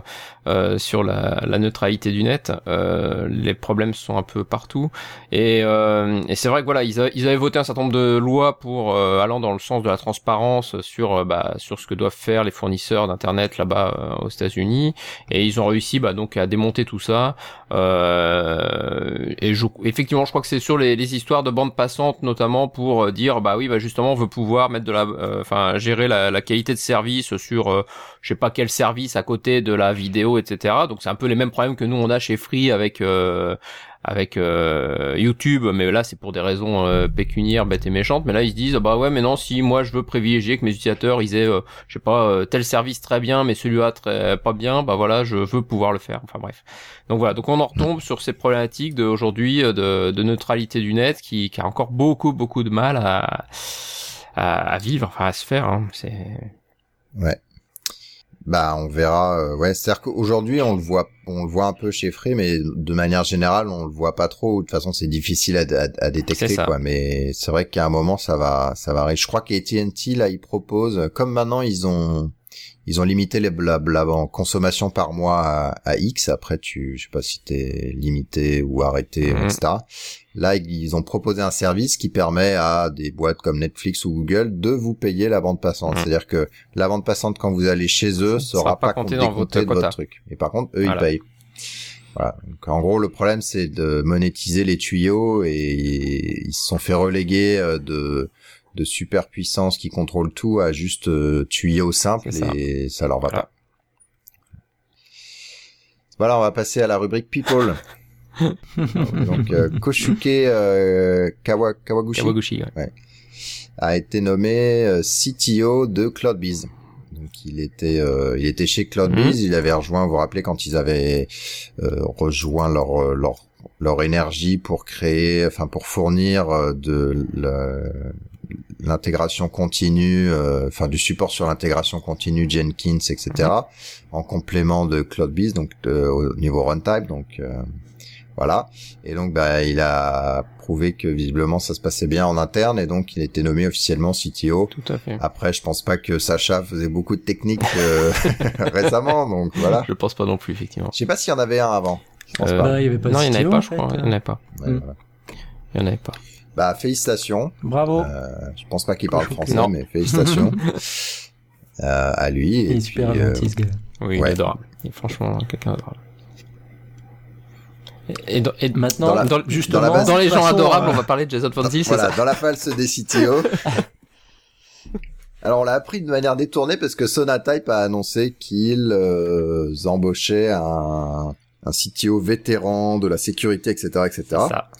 sur la, la, neutralité du net, les problèmes sont un peu partout. Et, et c'est vrai que voilà, ils, ils, avaient voté un certain nombre de lois pour allant dans le sens de la transparence sur bah, sur ce que doivent faire les fournisseurs d'internet là-bas euh, aux États-Unis. Et ils ont réussi bah, donc à démonter tout ça. Euh, et je, effectivement je crois que c'est sur les, les, histoires de bande passante notamment pour euh, dire bah oui bah justement on veut pouvoir mettre de la enfin gérer la, la, qualité de service sur je sais pas quel service à côté de la vidéo etc donc c'est un peu les mêmes problèmes que nous on a chez Free avec avec euh, YouTube, mais là c'est pour des raisons euh, pécuniaires bêtes et méchantes. Mais là ils se disent bah ouais, mais non, si moi je veux privilégier que mes utilisateurs ils aient, euh, je sais pas, tel service très bien, mais celui-là très pas bien, bah voilà, je veux pouvoir le faire. Enfin bref. Donc voilà, donc on en retombe sur ces problématiques d'aujourd'hui de, de, neutralité du net qui, qui, a encore beaucoup beaucoup de mal à à, vivre, enfin à se faire. Hein. C'est ouais. Bah, on verra. Euh, ouais, c'est-à-dire qu'aujourd'hui, on le voit, on le voit un peu chez Free, mais de manière générale, on le voit pas trop. De toute façon, c'est difficile à, à, détecter, quoi. Mais c'est vrai qu'à un moment, ça va, ça va arriver. Je crois qu'AT&T là, ils proposent, comme maintenant, ils ont, ils ont limité les la, la consommation par mois à, à, X. Après, tu, je sais pas si t'es limité ou arrêté, Mhm. etc. Là, ils ont proposé un service qui permet à des boîtes comme Netflix ou Google de vous payer la bande passante. Mhm. C'est-à-dire que la bande passante quand vous allez chez eux sera sera pas pas compté comptée dans votre de votre truc. Et par contre, eux, Voilà. ils payent. Voilà. Donc, en gros, le problème, c'est de monétiser les tuyaux et ils se sont fait reléguer euh, de de superpuissance qui contrôle tout à juste euh, C'est ça. et ça leur va Voilà. pas. Voilà, on va passer à la rubrique People. Donc, euh, Koshuke euh, Kawa- Kawaguchi Kawaguchi, ouais. a été nommé euh, CTO de CloudBees. Donc il était euh, il était chez CloudBees, il avait rejoint, vous vous rappelez quand ils avaient euh, rejoint leur euh, leur leur énergie pour créer, enfin pour fournir euh, de la- l'intégration continue, euh, enfin du support sur l'intégration continue Jenkins, etc. En complément de CloudBees, donc de- au niveau runtime, donc euh, voilà. Et donc bah il a prouvé que visiblement ça se passait bien en interne et donc il a été nommé officiellement CTO. Tout à fait. Après, je pense pas que Sacha faisait beaucoup de techniques euh, récemment, donc voilà. Je pense pas non plus, effectivement. Je sais pas s'il y en avait un avant. Je pense Euh, pas. Bah, il y avait pas non, il n'y en avait pas, je crois. fait. Il n'y en avait pas. Il n'y en avait pas. Bah félicitations. Bravo. Euh, je pense pas qu'il parle français, Non. mais félicitations euh, à lui. il Et est super puis, euh, gentil, ce gars. Oui, il est adorable. Il est franchement quelqu'un d'adorable. Et, et dans, et Maintenant, Dans la- dans, justement, dans la base- dans les gens façon, adorables, euh, on va parler de Jason Fonzi, c'est voilà, ça dans la false des CTO. Alors on l'a appris de manière détournée parce que Sonatype a annoncé qu'ils euh, embauchaient un, un CTO vétéran de la sécurité, etc., etc. Ça.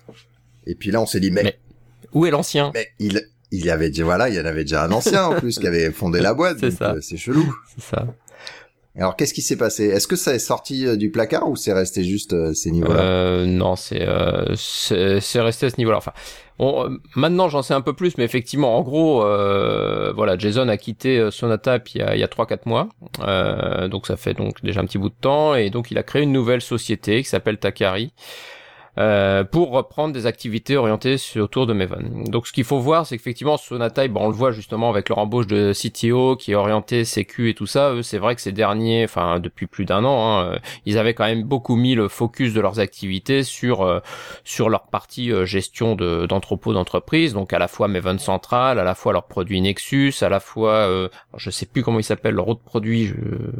Et puis là on s'est dit mais Mais- Où est l'ancien? Mais il, il y avait déjà, voilà, il y en avait déjà un ancien en plus qui avait fondé la boîte. C'est ça. euh, C'est chelou. C'est ça. Alors qu'est-ce qui s'est passé? Est-ce que ça est sorti euh, du placard ou c'est resté juste euh, ces niveaux-là? Euh, non, c'est euh, c'est resté à ce niveau-là. Enfin, on- maintenant j'en sais un peu plus, mais effectivement, en gros, euh, voilà, Jason a quitté Sonata il y a, il y a 3-4 mois, euh, donc ça fait donc déjà un petit bout de temps, et donc il a créé une nouvelle société qui s'appelle Takari. Euh, pour reprendre des activités orientées autour de Maven. Donc ce qu'il faut voir, c'est qu'effectivement Sonatype, bon, on le voit justement avec leur embauche de CTO qui est orienté sécu et tout ça. C'est vrai que ces derniers, enfin depuis plus d'un an, hein, euh, ils avaient quand même beaucoup mis le focus de leurs activités sur euh, sur leur partie euh, gestion de d'entrepôts d'entreprise, donc à la fois Maven Central, à la fois leur produit Nexus, à la fois euh, je sais plus comment il s'appelle leur autre produit, je,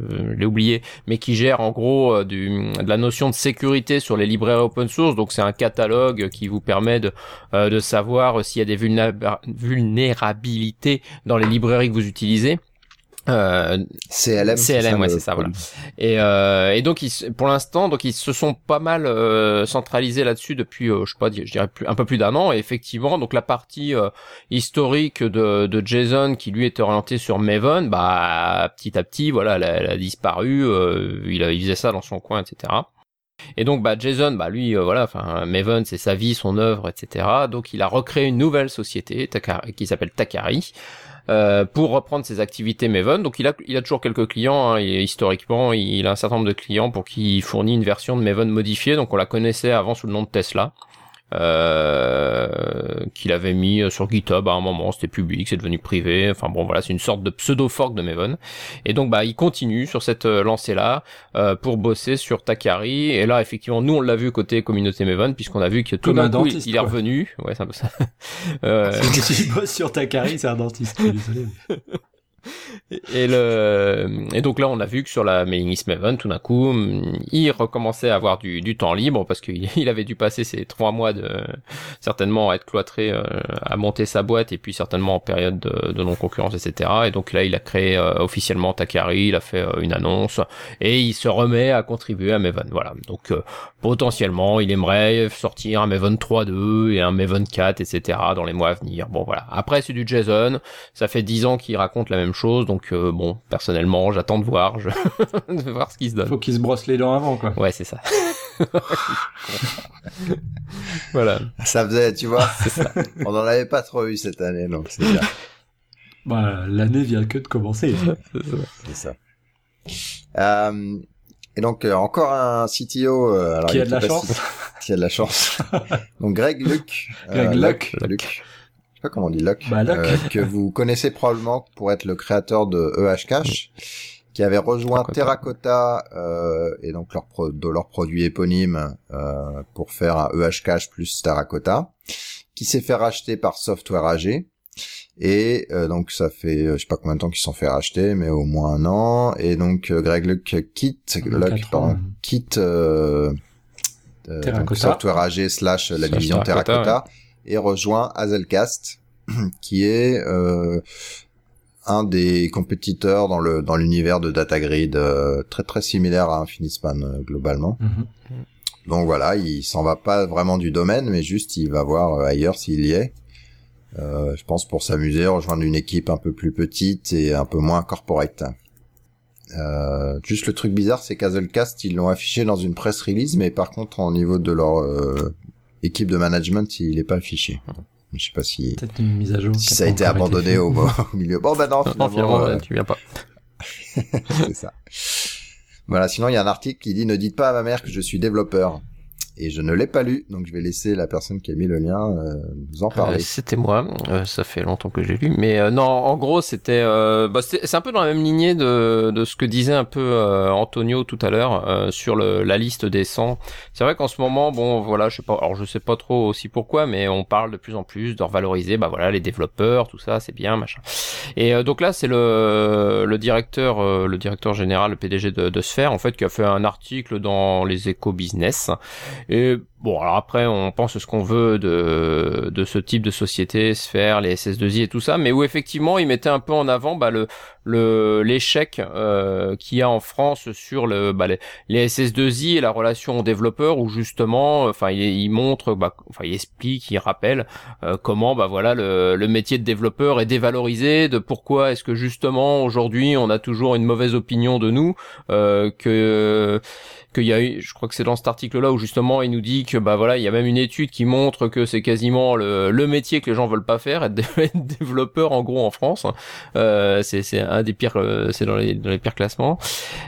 je l'ai oublié, mais qui gère en gros du, de la notion de sécurité sur les librairies open source. C'est un catalogue qui vous permet de euh, de savoir s'il y a des vulnéra- vulnérabilités dans les librairies que vous utilisez. Euh, CLM. CLM, ouais, c'est ça, voilà. et, euh, et donc, ils, pour l'instant, donc ils se sont pas mal euh, centralisés là-dessus depuis, euh, je sais pas, je dirais plus, un peu plus d'un an. Et effectivement, donc la partie euh, historique de, de Jason, qui lui était orienté sur Maven, bah petit à petit, voilà, elle, a- elle a disparu. euh, il, a- il faisait ça dans son coin, etc. Et donc, bah Jason, bah lui, euh, voilà, enfin Maven, c'est sa vie, son œuvre, etc. Donc, il a recréé une nouvelle société Takari- qui s'appelle Takari. euh, pour reprendre ses activités Maven. Donc il a, il a toujours quelques clients. Hein, historiquement, il a un certain nombre de clients pour qui il fournit une version de Maven modifiée. Donc on la connaissait avant sous le nom de Tesla. Euh, qu'il avait mis sur GitHub à un moment, c'était public, c'est devenu privé. Enfin bon, voilà, c'est une sorte de pseudo fork de Maven. Et donc bah il continue sur cette euh, lancée là euh, pour bosser sur Takari. Et là effectivement, nous on l'a vu côté communauté Maven puisqu'on a vu que tout d'un un coup il, dentiste, il est revenu. Ouais, c'est un peu ça. Euh, Si tu bosses sur ta carrière, c'est un dentiste. désolé. Et le et donc là on a vu que sur la mailing list Maven tout d'un coup il recommençait à avoir du, du temps libre parce qu'il il avait dû passer ces trois mois de certainement à être cloîtré euh, à monter sa boîte et puis certainement en période de, de non concurrence etc et donc là il a créé euh, officiellement Takari il a fait euh, une annonce et il se remet à contribuer à Maven. Voilà. Donc euh, potentiellement il aimerait sortir un Maven 3.2 et un Maven 4 etc dans les mois à venir. Bon voilà. Après c'est du JSON ça fait dix ans qu'il raconte la même chose, donc euh, bon, personnellement, j'attends de voir, je... de voir ce qui se donne. Faut qu'il se brosse les dents avant, quoi. Ouais, c'est ça. voilà. Ça faisait, tu vois, ça. on en avait pas trop eu cette année, donc c'est bien. Bah, l'année vient que de commencer. C'est ça. Euh, et donc euh, encore un CTO euh, alors, Qui il a de la chance. si- Qui a de la chance. donc Greg Luc. Greg. Luc. Pas comment on dit Luc. Bah, Luck. euh, que vous connaissez probablement pour être le créateur de EH Cache, qui avait rejoint Terracotta, euh, et donc leur de leur produit éponyme euh, pour faire un EH Cache plus Terracotta, qui s'est fait racheter par Software AG. Et euh, donc ça fait je sais pas combien de temps qu'ils sont fait racheter, mais au moins un an. Et donc Greg Luck quitte, Luck, pardon, quitte Software AG slash la division Terracotta, et rejoint Hazelcast, qui est un des compétiteurs dans le dans l'univers de DataGrid euh, très très similaire à Infinispan euh, globalement. Mhm. Donc voilà, il s'en va pas vraiment du domaine, mais juste il va voir euh, ailleurs s'il y est. je pense pour s'amuser, rejoindre une équipe un peu plus petite et un peu moins corporate. juste le truc bizarre, c'est qu'Azelcast, ils l'ont affiché dans une press release, mais par contre, au niveau de leur équipe de management, il est pas affiché. Je sais pas si. Peut-être une mise à jour. Si ça a été abandonné au, au, milieu. Bon, bah non, finalement. Euh... tu viens pas. c'est ça. Voilà, sinon il y a un article qui dit ne dites pas à ma mère que je suis développeur et je ne l'ai pas lu, donc je vais laisser la personne qui a mis le lien euh, nous en parler. Euh, c'était moi, euh, ça fait longtemps que j'ai lu, mais euh, non, en gros c'était, euh, bah, c'est un peu dans la même lignée de, de ce que disait un peu Antonio tout à l'heure sur le, la liste des 100. C'est vrai qu'en ce moment, bon, voilà, je sais pas, alors je sais pas trop aussi pourquoi, mais on parle de plus en plus de revaloriser, bah voilà, les développeurs, tout ça, c'est bien, machin. Et donc là, c'est le, le directeur, le directeur général, le PDG de, de Sphere, en fait, qui a fait un article dans les Éco Business et bon, alors après, on pense ce qu'on veut de, de ce type de société, Sphère, les SS2I et tout ça, mais où effectivement, il mettait un peu en avant bah, le le l'échec euh, qu'il y a en France sur le bah, les, les, SS2I et la relation aux développeurs, où justement, enfin, il, il montre, bah, enfin, il explique, il rappelle euh, comment, bah voilà, le, le métier de développeur est dévalorisé, de pourquoi est-ce que justement aujourd'hui on a toujours une mauvaise opinion de nous, euh, que qu'il y a eu, je crois que c'est dans cet article-là où justement il nous dit que bah voilà, il y a même une étude qui montre que c'est quasiment le, le, métier que les gens veulent pas faire, être, développeur en gros en France. Euh, c'est un des pires, euh, c'est dans les dans les pires classements.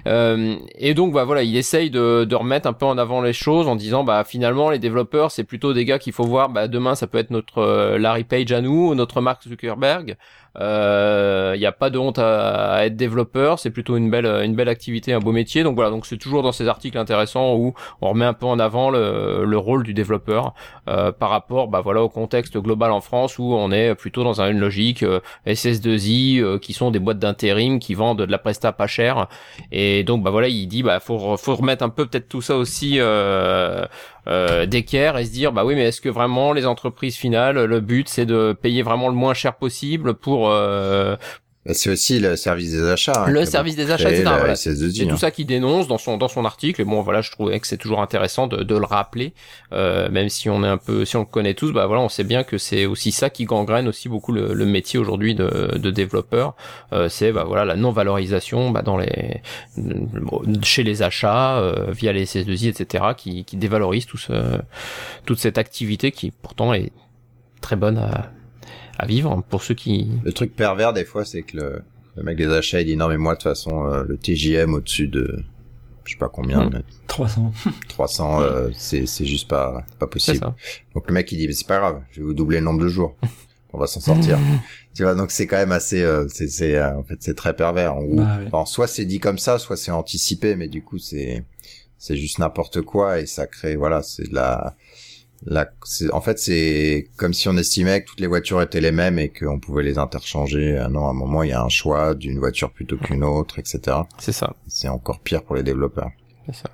Euh, et donc bah voilà, il essaye de, de remettre un peu en avant les choses en disant bah finalement les développeurs c'est plutôt des gars qu'il faut voir. Bah demain ça peut être notre euh, Larry Page à nous, notre Mark Zuckerberg. Il euh, n'y a pas de honte à, être développeur, c'est plutôt une belle une belle activité, un beau métier. Donc voilà, donc c'est toujours dans ces articles intéressants où on remet un peu en avant le, le rôle du développeur euh, par rapport, bah voilà, au contexte global en France où on est plutôt dans une logique euh, SS2I euh, qui sont des boîtes d'intérim qui vendent de la presta pas cher. Et donc bah voilà, il dit bah faut faut remettre un peu peut-être tout ça aussi euh, d'équerre et se dire bah oui mais est-ce que vraiment les entreprises finales le but c'est de payer vraiment le moins cher possible pour euh, c'est aussi le service des achats. Hein, le service des achats, etc. Voilà. C'est tout hein. ça qui dénonce dans son dans son article. Et bon, voilà, je trouvais que c'est toujours intéressant de, de le rappeler, euh, même si on est un peu, si on le connaît tous, bah voilà, on sait bien que c'est aussi ça qui gangrène aussi beaucoup le, le métier aujourd'hui de, de développeur. Euh, c'est bah voilà la non valorisation bah, dans les chez les achats euh, via les CS2I, etc. qui qui dévalorise tout ce toute cette activité qui pourtant est très bonne à à vivre pour ceux qui. Le truc pervers des fois, c'est que le, le mec des achats il dit non mais moi de toute façon euh, le TJM au-dessus de je sais pas combien. 300. 300, euh, c'est c'est juste pas pas possible. Donc le mec il dit c'est pas grave, je vais vous doubler le nombre de jours. On va s'en sortir. tu vois donc c'est quand même assez euh, c'est c'est euh, en fait c'est très pervers. Bah, soit c'est dit comme ça, soit c'est anticipé, mais du coup c'est c'est juste n'importe quoi et ça crée voilà c'est de la la, en fait, c'est comme si on estimait que toutes les voitures étaient les mêmes et qu'on pouvait les interchanger. Ah non, à un moment, il y a un choix d'une voiture plutôt qu'une autre, etc. C'est ça. C'est encore pire pour les développeurs. C'est ça.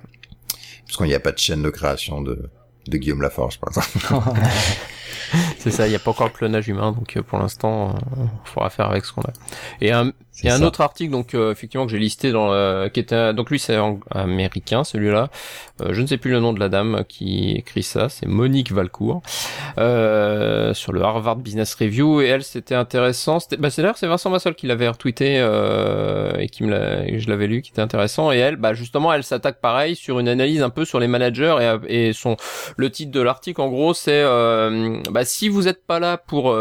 Parce qu'il n'y a pas de chaîne de création de, de Guillaume Laforge, par exemple. c'est ça, il n'y a pas encore le clonage humain, donc euh, pour l'instant, il euh, faudra faire avec ce qu'on a. Et un, a un autre article donc euh, effectivement que j'ai listé dans euh, qui était donc lui c'est américain celui-là. Euh, je ne sais plus le nom de la dame qui écrit ça, c'est Monique Valcourt sur le Harvard Business Review et elle c'était intéressant. C'était bah, c'est d'ailleurs c'est Vincent Massol qui l'avait retweeté et qui me l'a je l'avais lu qui était intéressant et elle bah justement elle s'attaque pareil sur une analyse un peu sur les managers et, et son le titre de l'article en gros c'est bah si vous êtes pas là pour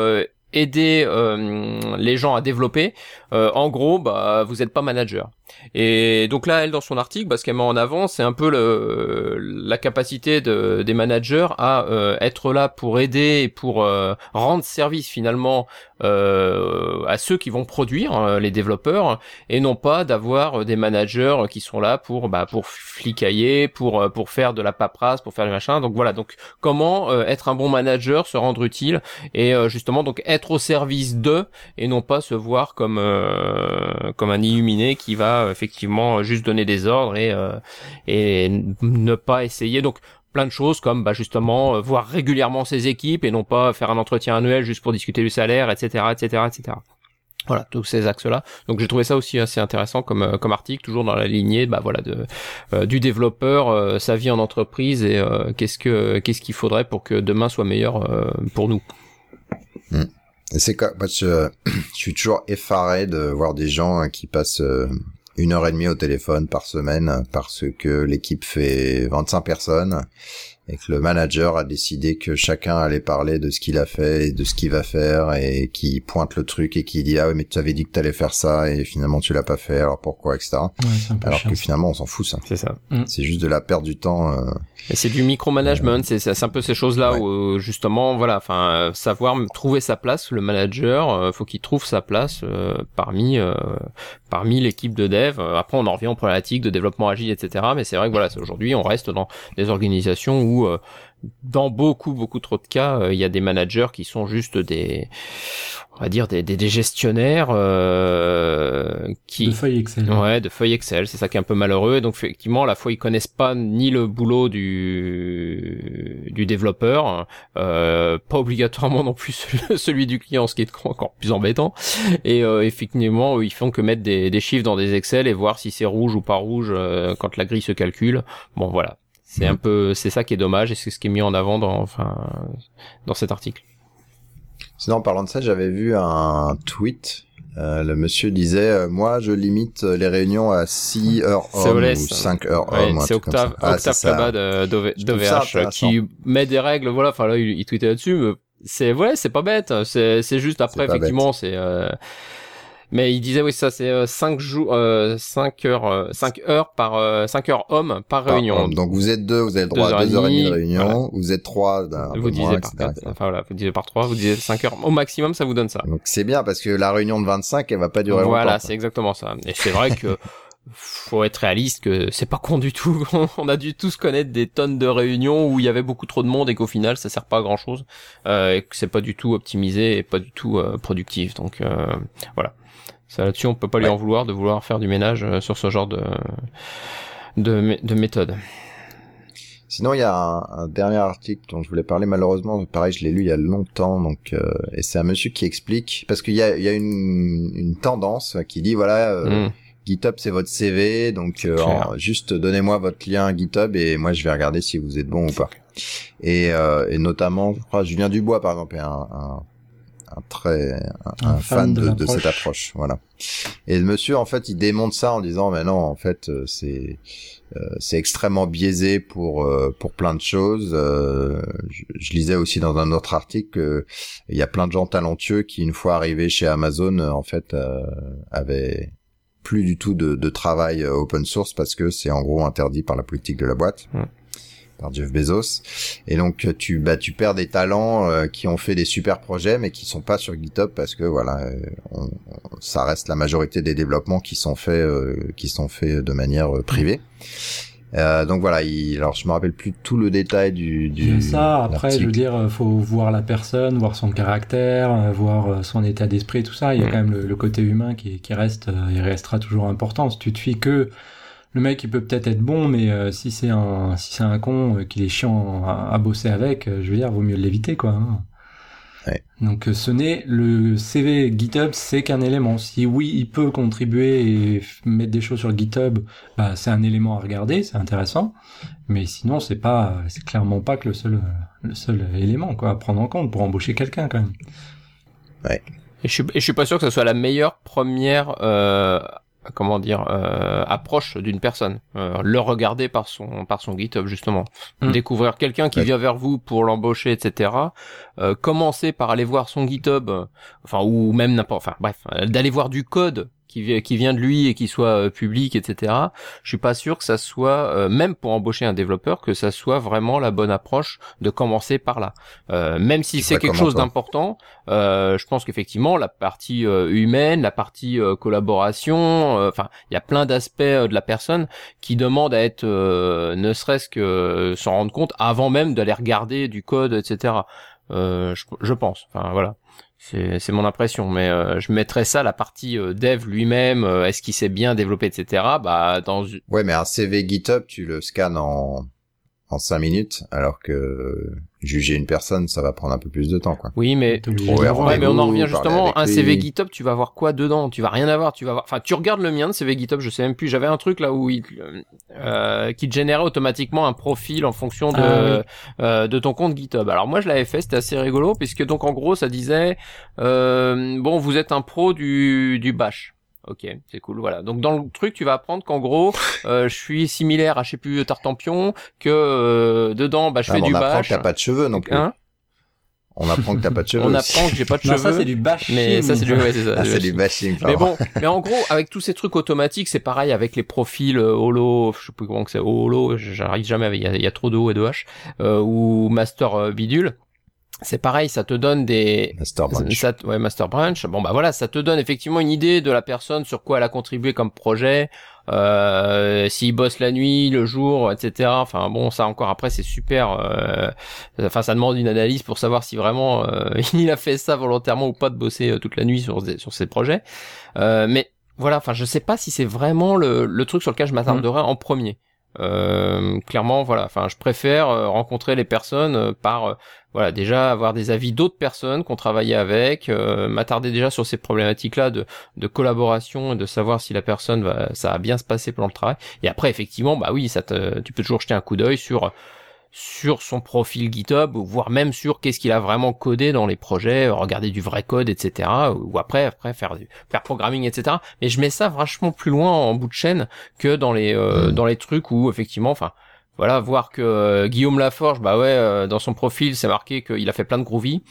aider euh, les gens à développer, euh, en gros, bah, vous n'êtes pas manager. Et donc là, elle dans son article, bah, ce qu'elle met en avant, c'est un peu le, la capacité de, des managers à euh, être là pour aider et pour euh, rendre service finalement euh, à ceux qui vont produire euh, les développeurs et non pas d'avoir des managers qui sont là pour bah, pour flicailler, pour pour faire de la paperasse, pour faire du machin. Donc voilà. Donc comment être un bon manager, se rendre utile et justement donc être au service d'eux et non pas se voir comme comme un illuminé qui va effectivement juste donner des ordres et et ne pas essayer. Donc plein de choses comme bah, justement euh, voir régulièrement ses équipes et non pas faire un entretien annuel juste pour discuter du salaire, etc., etc., etc. Voilà, tous ces axes-là. Donc j'ai trouvé ça aussi assez intéressant comme euh, comme article, toujours dans la lignée, bah voilà, euh, du développeur, sa vie en entreprise et qu'est-ce que qu'est-ce qu'il faudrait pour que demain soit meilleur pour nous. Hmm. C'est quoi je, je suis toujours effaré de voir des gens qui passent une heure et demie au téléphone par semaine parce que l'équipe fait 25 personnes et que le manager a décidé que chacun allait parler de ce qu'il a fait et de ce qu'il va faire et qui pointe le truc et qui dit ah oui mais tu avais dit que tu allais faire ça et finalement tu l'as pas fait alors pourquoi etc alors que finalement on s'en fout ça. C'est ça. Mm. c'est juste de la perte du temps euh... c'est du micromanagement euh... c'est un peu ces choses là où justement voilà enfin savoir trouver sa place le manager euh, faut qu'il trouve sa place euh, parmi euh, parmi l'équipe de dev. Après on en revient aux problématiques de développement agile etc mais c'est vrai que voilà aujourd'hui on reste dans des organisations où euh, dans beaucoup beaucoup trop de cas, euh, il y a des managers qui sont juste des, on va dire des, des, gestionnaires euh, qui de feuilles Excel. Ouais, de feuilles Excel, c'est ça qui est un peu malheureux. donc effectivement, à la fois ils connaissent pas ni le boulot du du développeur, pas obligatoirement non plus celui du client, ce qui est encore plus embêtant. Et effectivement, ils font que mettre des, des chiffres dans des Excel et voir si c'est rouge ou pas rouge quand la grille se calcule. Bon voilà, c'est un peu, c'est ça qui est dommage et c'est ce qui est mis en avant dans, enfin, dans cet article. Sinon, en parlant de ça, j'avais vu un tweet. Euh, le monsieur disait, euh, moi, je limite les réunions à 6 heures hommes ou 5 heures hommes. c'est Octave, ah, Octave d'OVH qui met des règles, voilà, enfin là, il, il tweetait là-dessus, mais c'est, ouais, c'est pas bête, c'est, c'est juste après, effectivement, c'est, euh, mais il disait oui ça c'est 5 euh, jours euh, 5 heures 5 euh, heures par euh, 5 heures hommes par réunion. Donc vous êtes deux, vous avez le droit à 2 heures et demie de réunion, vous êtes trois vous divisez par 4, enfin voilà, vous divisez par 3, vous divisez 5 heures au maximum ça vous donne ça. Donc c'est bien parce que la réunion de 25 elle va pas durer voilà, longtemps. Voilà, c'est exactement ça. Et c'est vrai que faut être réaliste que c'est pas con du tout. On a dû tous connaître des tonnes de réunions où il y avait beaucoup trop de monde et qu'au final ça sert pas à grand chose euh, et que c'est pas du tout optimisé et pas du tout euh, productif. Donc euh, voilà. Ça là-dessus, on peut pas lui en vouloir de vouloir faire du ménage euh, sur ce genre de de, de méthode. Sinon, il y a un, dernier article dont je voulais parler. Malheureusement, pareil, je l'ai lu il y a longtemps, donc euh, et c'est un monsieur qui explique parce qu'il y a, il y a une, une tendance qui dit voilà, euh, mm. GitHub c'est votre CV, donc juste donnez-moi votre lien GitHub et moi je vais regarder si vous êtes bon ou pas. Et, et notamment, je crois, Julien Dubois par exemple, est un, un un très un, fan, de, de, cette approche voilà. Et le monsieur en fait il démonte ça en disant mais non en fait euh, c'est euh, c'est extrêmement biaisé pour euh, pour plein de choses. Je, je, lisais aussi dans un autre article qu'il y a plein de gens talentueux qui une fois arrivés chez Amazon en fait avaient plus du tout de, de, travail open source parce que c'est en gros interdit par la politique de la boîte. Mmh par Jeff Bezos. Et donc tu bah tu perds des talents euh, qui ont fait des super projets mais qui sont pas sur GitHub parce que voilà, euh, on, ça reste la majorité des développements qui sont faits euh, qui sont faits de manière privée. donc voilà, il, alors je me rappelle plus tout le détail du. du ça. Après, je veux dire, faut voir la personne, voir son caractère, voir son état d'esprit, tout ça. Il y a quand même le, côté humain qui, qui reste, il restera toujours important. Si tu te fies que le mec il peut peut-être être bon mais euh, si c'est un si c'est un con euh, qu'il est chiant à, bosser avec euh, je veux dire vaut mieux l'éviter quoi hein. ouais. donc ce n'est le CV GitHub c'est qu'un élément si oui il peut contribuer et mettre des choses sur GitHub bah c'est un élément à regarder c'est intéressant mais sinon c'est pas c'est clairement pas que le seul le seul élément quoi à prendre en compte pour embaucher quelqu'un quand même ouais et je suis, et je suis pas sûr que ce soit la meilleure première euh, comment dire euh, approche d'une personne euh, le regarder par son par son GitHub justement. Mm. découvrir quelqu'un qui vient vers vous pour l'embaucher etc euh, commencer par aller voir son GitHub enfin ou même n'importe enfin bref d'aller voir du code qui, qui vient de lui et qui soit euh, public, etc. Je suis pas sûr que ça soit, euh, même pour embaucher un développeur, que ça soit vraiment la bonne approche de commencer par là. Euh, même si c'est quelque chose d'important, euh, je pense qu'effectivement la partie euh, humaine, la partie euh, collaboration, euh, enfin il y a plein d'aspects euh, de la personne qui demandent à être, euh, ne serait-ce que euh, s'en rendre compte avant même d'aller regarder du code, etc. Euh, je, je pense. Enfin voilà. C'est mon impression, mais euh, je mettrais ça la partie euh, dev lui-même. Est-ce qu'il s'est bien développé, etc. Bah dans Ouais, mais un CV GitHub, tu le scannes en en cinq minutes, alors que juger une personne, ça va prendre un peu plus de temps, quoi. oui, mais Ouais, mais on en revient justement. Un lui. CV GitHub, tu vas voir quoi dedans? Tu vas rien avoir. Tu vas voir. Enfin, tu regardes le mien de CV GitHub. Je sais même plus. J'avais un truc là où il, euh, qui te générait automatiquement un profil en fonction de Ah, oui. euh, de ton compte GitHub. Alors moi, je l'avais fait. C'était assez rigolo puisque donc en gros, ça disait euh, bon, vous êtes un pro du du Bash. Ok, c'est cool, voilà. Donc dans le truc, tu vas apprendre qu'en gros, euh, je suis similaire à je sais plus Tartampion, que euh, dedans, bah je Ah, fais du on apprend bash. que t'as pas de cheveux non plus. Hein on apprend que t'as pas de cheveux. on aussi. apprend que j'ai pas de Non, cheveux. ça c'est du bashing. mais ça c'est du, ouais, c'est ça, Ah, du c'est du bashing. Mais bon, mais en gros, avec tous ces trucs automatiques, c'est pareil avec les profils euh, holo, je sais plus comment que c'est, holo, j'arrive jamais, avec- il y a, il y a trop de O et de H, euh, ou master euh, bidule. C'est pareil, ça te donne des, Master Branch. ça, te- ouais, master branch. Bon bah voilà, ça te donne effectivement une idée de la personne sur quoi elle a contribué comme projet, euh, s'il bosse la nuit, le jour, etc. Enfin bon, ça encore après c'est super. euh, Enfin, ça demande une analyse pour savoir si vraiment euh, il a fait ça volontairement ou pas de bosser euh, toute la nuit sur sur ses projets. Euh, mais voilà, enfin je sais pas si c'est vraiment le, le truc sur lequel je m'attarderai en premier. Euh, clairement, voilà. Enfin, je préfère euh, rencontrer les personnes euh, par, voilà, déjà avoir des avis d'autres personnes qu'on travaillait avec, euh, m'attarder déjà sur ces problématiques-là de, de collaboration et de savoir si la personne va, ça a bien se passer pendant le travail. Et après, effectivement, bah oui, ça te, tu peux toujours jeter un coup d'œil sur sur son profil GitHub, ou voire même sur qu'est-ce qu'il a vraiment codé dans les projets, euh, regarder du vrai code, etc. Ou après, après faire du faire programming, etc. Mais je mets ça vachement plus loin en bout de chaîne que dans les euh, Mm. dans les trucs où effectivement, enfin voilà, voir que euh, Guillaume Laforge, bah ouais, euh, dans son profil, c'est marqué qu'il a fait plein de groovy.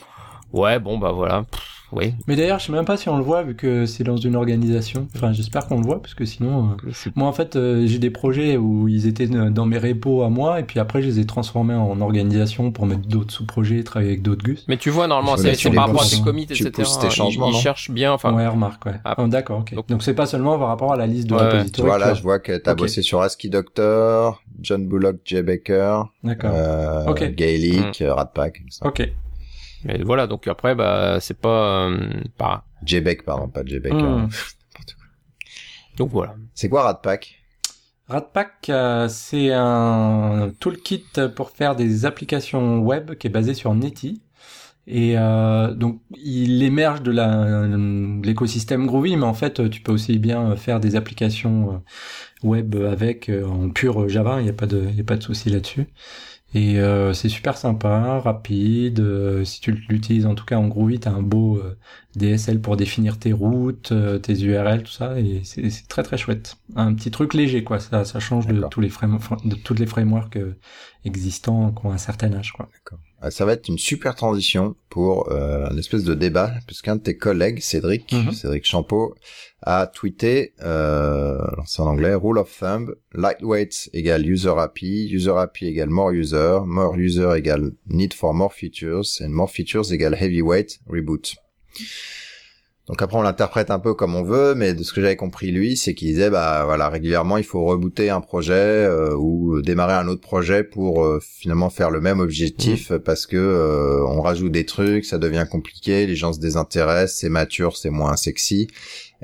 Ouais, bon bah voilà, Pff, oui. Mais d'ailleurs, je sais même pas si on le voit vu que c'est dans une organisation. Enfin, j'espère qu'on le voit parce que sinon, euh, moi en fait, euh, j'ai des projets où ils étaient dans mes repos à moi et puis après, je les ai transformés en organisation pour mettre d'autres sous-projets, travailler avec d'autres gus. Mais tu vois normalement, c'est par rapport à tes commits, tu etc. tes ils- changements, ils, cherchent bien, enfin. ouais, remarque, ouais. Ah. Oh, D'accord, ok. Donc- c'est pas seulement par rapport à la liste de Ouais. Tu vois, là, je vois que t'as bossé sur ASCII Doctor, John Bullock, Jay Baker, D'accord. euh. Gaelic, euh, Ratpack. ça. Ok. Mais voilà, donc après, bah c'est pas, euh, pas. Jay Beck, pardon, pas Jay Baker. Hmm. Donc voilà. C'est quoi Ratpack Ratpack, euh, c'est un toolkit pour faire des applications web qui est basé sur Netty. Et euh, donc, il émerge de la- de l'écosystème Groovy, mais en fait, tu peux aussi bien faire des applications euh, web avec euh, en pur Java. Il n'y a pas de, il y a pas de souci là-dessus. Et euh, c'est super sympa, rapide. euh, si tu l'utilises en tout cas en Groovy, t'as un beau euh, DSL pour définir tes routes, euh, tes URL, tout ça, et c'est très très chouette. Un petit truc léger, quoi. Ça, ça change de D'accord. tous les frame, de toutes les frameworks existants qui ont un certain âge, quoi. Euh, Ça va être une super transition pour euh, une espèce de débat, puisqu'un de tes collègues, Cédric, Mhm. Cédric Champeau, a tweeté, euh, c'est en anglais, rule of thumb, lightweight égale user happy, user happy égale more user, more user égale need for more features, and more features égale heavyweight, reboot. Donc après on l'interprète un peu comme on veut, mais de ce que j'avais compris lui, c'est qu'il disait bah voilà régulièrement il faut rebooter un projet euh, ou démarrer un autre projet pour euh, finalement faire le même objectif parce que euh, on rajoute des trucs, ça devient compliqué, les gens se désintéressent, c'est mature, c'est moins sexy.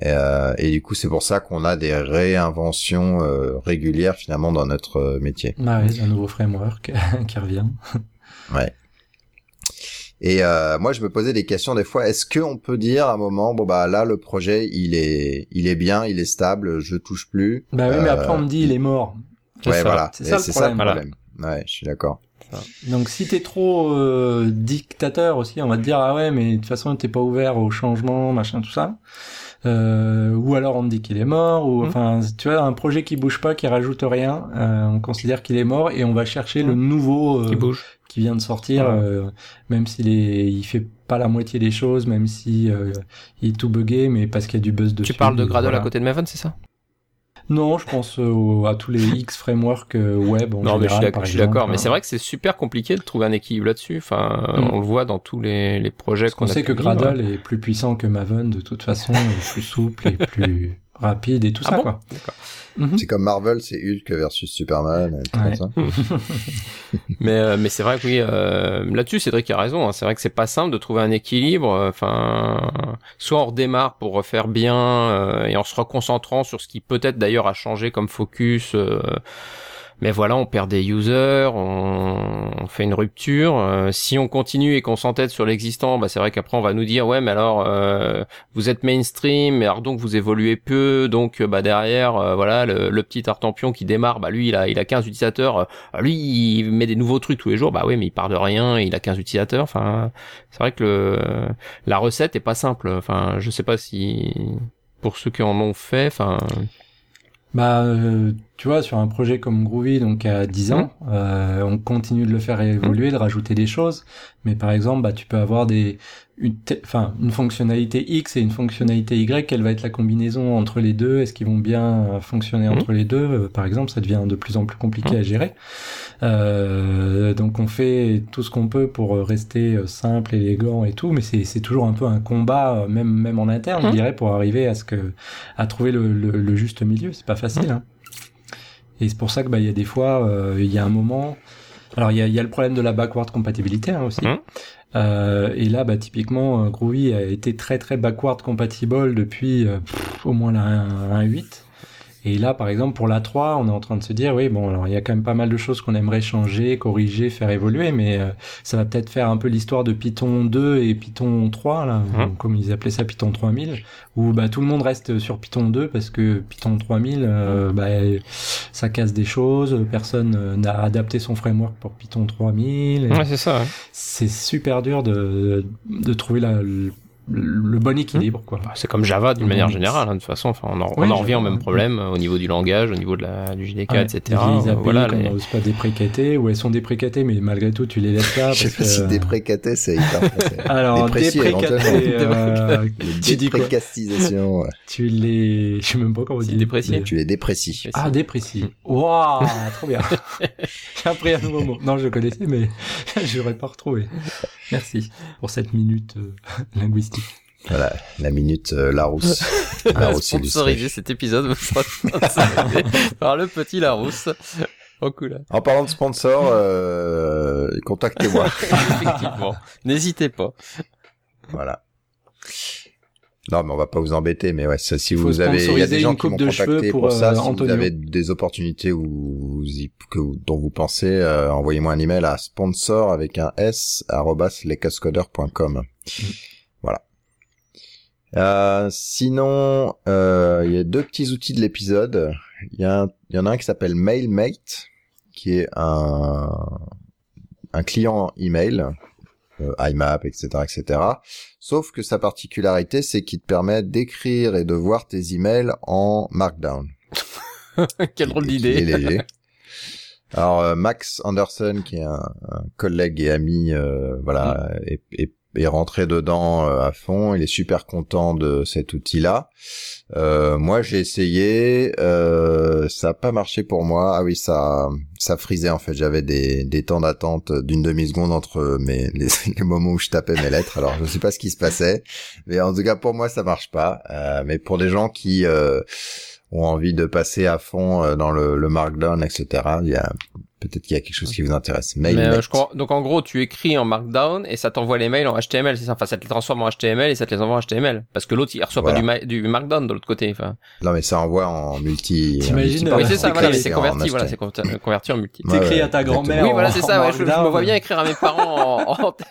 Et, euh, et du coup c'est pour ça qu'on a des réinventions euh, régulières finalement dans notre euh, métier. Bah ouais, un nouveau framework qui revient. Et euh, moi, je me posais des questions des fois. Est-ce qu'on peut dire à un moment, bon bah là, le projet, il est, il est bien, il est stable, je touche plus. Bah oui, mais Euh, après on me dit il est mort. Ouais, ça. voilà. C'est ça ça le problème. problème. Ouais, je suis d'accord. Donc si t'es trop euh, dictateur aussi, on va te dire ah ouais mais de toute façon t'es pas ouvert au changement, machin tout ça. Euh, ou alors on te dit qu'il est mort, ou Mhm. enfin tu vois un projet qui bouge pas, qui rajoute rien, euh, on considère qu'il est mort et on va chercher le nouveau euh, Qui bouge. qui vient de sortir, euh, même s'il est, il fait pas la moitié des choses, même si il est tout buggé, mais parce qu'il y a du buzz dessus. Tu parles de Gradle voilà. à côté de Maven, c'est ça? Non, je pense euh, à tous les X frameworks euh, web en Non, mais je suis général, d'accord, par je suis exemple. d'accord. Mais hein. c'est vrai que c'est super compliqué de trouver un équilibre là-dessus. Enfin, Mm. on le voit dans tous les, les projets qu'on a sait que. Gradle est plus puissant que Maven de toute façon, plus souple et plus rapide et tout Ah ça bon quoi. Mhm. C'est comme Marvel, c'est Hulk versus Superman, et tout Ouais. comme ça. Mais euh, mais c'est vrai que oui, euh, là-dessus Cédric a raison. hein. C'est vrai que c'est pas simple de trouver un équilibre. euh, Enfin, soit on redémarre pour refaire bien euh, et en se reconcentrant sur ce qui peut-être d'ailleurs a changé comme focus. Mais voilà, on perd des users, on, on fait une rupture. Euh, si on continue et qu'on s'entête sur l'existant, bah c'est vrai qu'après on va nous dire ouais, mais alors euh, vous êtes mainstream, alors donc vous évoluez peu, donc euh, bah derrière euh, voilà le, le petit Artempion qui démarre, bah lui il a il a 15 utilisateurs, euh, lui il met des nouveaux trucs tous les jours, bah oui mais il part de rien, il a 15 utilisateurs. Enfin c'est vrai que le la recette est pas simple. Enfin je sais pas si pour ceux qui en ont fait, enfin Bah, euh, tu vois, sur un projet comme Groovy, donc à 10 ans, euh, on continue de le faire évoluer, de rajouter des choses. Mais par exemple, bah, tu peux avoir des, une, enfin, une fonctionnalité X et une fonctionnalité Y. Quelle va être la combinaison entre les deux? Est-ce qu'ils vont bien euh, fonctionner entre les deux? Euh, Par exemple, ça devient de plus en plus compliqué à gérer. Euh, donc, on fait tout ce qu'on peut pour rester simple, élégant et tout, mais c'est c'est toujours un peu un combat, même même en interne, je Mhm. dirais, pour arriver à ce que à trouver le, le, le juste milieu. C'est pas facile. Hein. Et c'est pour ça que bah il y a des fois, euh, il y a un moment. Alors il y a, y a le problème de la backward compatibilité hein, aussi. Mhm. Euh, et là, bah typiquement, euh, Groovy a été très très backward compatible depuis euh, pff, au moins la 1, 1.8. Et là, par exemple, pour la 3, on est en train de se dire, oui, bon, alors il y a quand même pas mal de choses qu'on aimerait changer, corriger, faire évoluer, mais euh, ça va peut-être faire un peu l'histoire de Python 2 et Python 3, là, Mhm. comme ils appelaient ça Python 3000, où bah, tout le monde reste sur Python 2 parce que Python 3000, euh, bah, ça casse des choses, personne euh, n'a adapté son framework pour Python 3000. et ouais c'est ça. ouais. C'est super dur de, de trouver la, le, bon équilibre, quoi. Bah, c'est comme Java d'une manière générale, hein, de toute façon. Enfin, on en, on en revient au même problème euh, au niveau du langage, au niveau de la, du JDK, Ouais, etc. Les API Euh, voilà, qu'on les- n'ose pas déprécater, ou elles sont déprécatées, mais malgré tout, tu les laisses là. Je sais parce pas si que- déprécaté, c'est hyper. Alors, déprécater, euh, tu dis quoi déprécastisation, ouais. Tu les... Je sais même pas comment on dit. déprécier. Tu les déprécies. Ah, déprécie. Waouh, trop bien. J'ai appris un nouveau mot. Non, je connaissais, mais je l'aurais pas retrouvé. Merci pour cette minute euh, linguistique. Voilà, la minute euh, Larousse. Larousse. Sponsoriser cet épisode sponsorisé par le petit Larousse. Oh cool. En parlant de sponsor, euh, contactez-moi. Effectivement. N'hésitez pas. voilà. Non, mais on va pas vous embêter, mais ouais, ça, si faut vous avez, il y a des gens qui m'ont contacté pour, pour, ça, euh, si vous Antonio. avez des opportunités où vous y- que vous- dont vous pensez, euh, envoyez-moi un email à sponsor avec un s arrobas lescascodeurs.com. Voilà. Euh, sinon, euh, il y a deux petits outils de l'épisode. Il y, a un- il y en a un qui s'appelle MailMate, qui est un, un client email, euh, IMAP, etc., etc. Sauf que sa particularité, c'est qu'il te permet d'écrire et de voir tes emails en Markdown. Quelle drôle d'idée. léger. Alors euh, Max Anderson, qui est un, un collègue et ami, euh, voilà, Mm. est, est- est rentré dedans euh, à fond. Il est super content de cet outil-là. Euh, moi, j'ai essayé, euh, ça a pas marché pour moi. Ah oui, ça, ça frisait en fait. J'avais des, des temps d'attente d'une demi seconde entre mes les, les moments où je tapais mes lettres. Alors, je sais pas ce qui se passait, mais en tout cas pour moi, ça marche pas. Euh, mais pour des gens qui euh, ont envie de passer à fond euh, dans le, le markdown, etc. Il y a peut-être qu'il y a quelque chose qui vous intéresse. Mais euh, je crois, donc en gros, tu écris en Markdown et ça t'envoie les mails en HTML, c'est ça? Enfin, ça te les transforme en HTML et ça te les envoie en HTML. Parce que l'autre, il reçoit Voilà. pas du, ma- du Markdown de l'autre côté. Enfin, Non, mais ça envoie en multi. en T'imagines, multi- euh, oui, c'est ça, c'est voilà, c'est converti, voilà, c'est con- converti en multi. T'écris ouais, à ta grand-mère. Oui, voilà, c'est ça, ouais, je, je me vois bien écrire à mes parents en, en,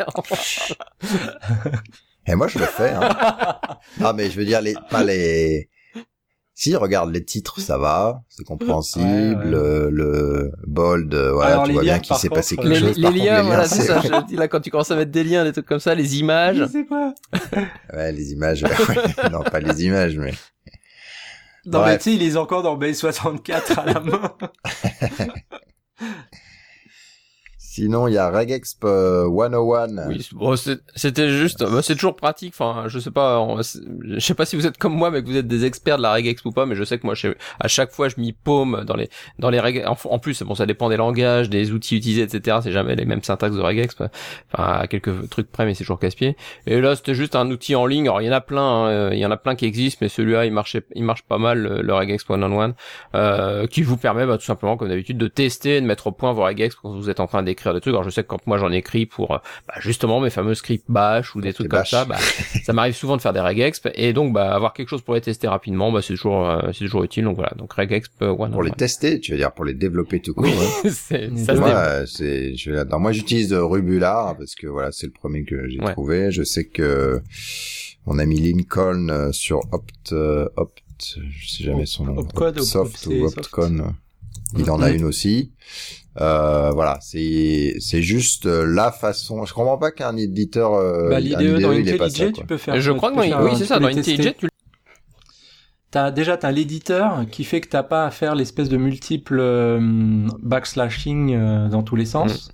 Et moi, je le fais. Hein. non, mais je veux dire, les, pas les. Si, regarde les titres, ça va, c'est compréhensible. Ouais, ouais. Le, le bold, euh, voilà, Alors, tu les vois bien liens, qu'il s'est passé quelque les, chose. les Par contre, liens, voilà, c'est ça. Je dis là, quand tu commences à mettre des liens, des trucs comme ça, les images. Je sais pas. Ouais, les images. ouais. non, pas les images, mais. Non, mais Bref. tu sais, il est encore dans Base 64 à la main. Sinon, il y a Regexp euh, 101. Oui, bon, c'était juste, bah, c'est toujours pratique. Enfin, je sais pas, je sais pas si vous êtes comme moi, mais que vous êtes des experts de la regex ou pas. Mais je sais que moi, je- à chaque fois, je m'y paume dans les dans les reg. En, plus, bon, ça dépend des langages, des outils utilisés, etc. C'est jamais les mêmes syntaxes de regex. Enfin, à quelques trucs près, mais c'est toujours casse-pied. Et là, c'était juste un outil en ligne. Alors, il y en a plein, hein, euh, il y en a plein qui existent, mais celui-là, il marchait, il marche pas mal, le, le regex 101, euh, qui vous permet, bah, tout simplement, comme d'habitude, de tester, de mettre au point vos regex quand vous êtes en train d'écrire des trucs. Alors, je sais que quand moi j'en écris pour, euh, bah, justement, mes fameux scripts bash ou des trucs comme bash. ça, bah, ça m'arrive souvent de faire des regexp et donc, bah, avoir quelque chose pour les tester rapidement, bah, c'est toujours, euh, c'est toujours utile. Donc voilà, donc regexp 101. Pour les tester, tu veux dire pour les développer tout court. Oui, hein. c'est, ça Moi, euh, je. Moi, j'utilise euh, Rubular parce que voilà, c'est le premier que j'ai Ouais. trouvé. Je sais que mon ami Lincoln euh, sur Opt, euh, Opt, je sais jamais son nom, Optcode, Soft Opt- ou Soft. Optcon. Il en a une aussi. Euh, voilà, c'est c'est juste euh, la façon. Je comprends pas qu'un éditeur. Euh, Bah, un l'IDE dans IntelliJ, tu peux faire. Je crois que dans, faire oui, c'est tu ça, dans. IntelliJ, tu T'as déjà t'as l'éditeur qui fait que t'as pas à faire l'espèce de multiple euh, backslashing euh, dans tous les sens. Mm.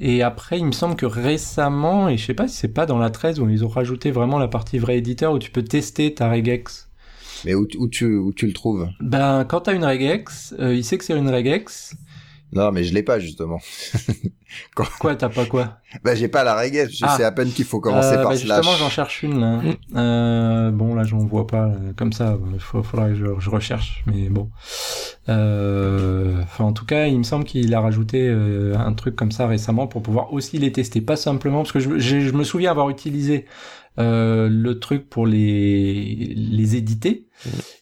Et après, il me semble que récemment, et je sais pas si c'est pas dans la 13 où ils ont rajouté vraiment la partie vrai éditeur où tu peux tester ta regex. Mais où, où tu où tu le trouves? Ben, quand t'as une regex, euh, il sait que c'est une regex. Non, mais je l'ai pas justement. Quoi, t'as pas quoi? Bah, j'ai pas la règle. Je Ah. sais à peine qu'il faut commencer Euh, par bah, slash. Justement, j'en cherche une là. Euh, bon, là, j'en vois pas euh, comme ça. Il faut, faudra que je, je recherche, mais bon. Euh, Enfin, en tout cas, il me semble qu'il a rajouté euh, un truc comme ça récemment pour pouvoir aussi les tester, pas simplement parce que je me souviens avoir utilisé euh, le truc pour les les éditer.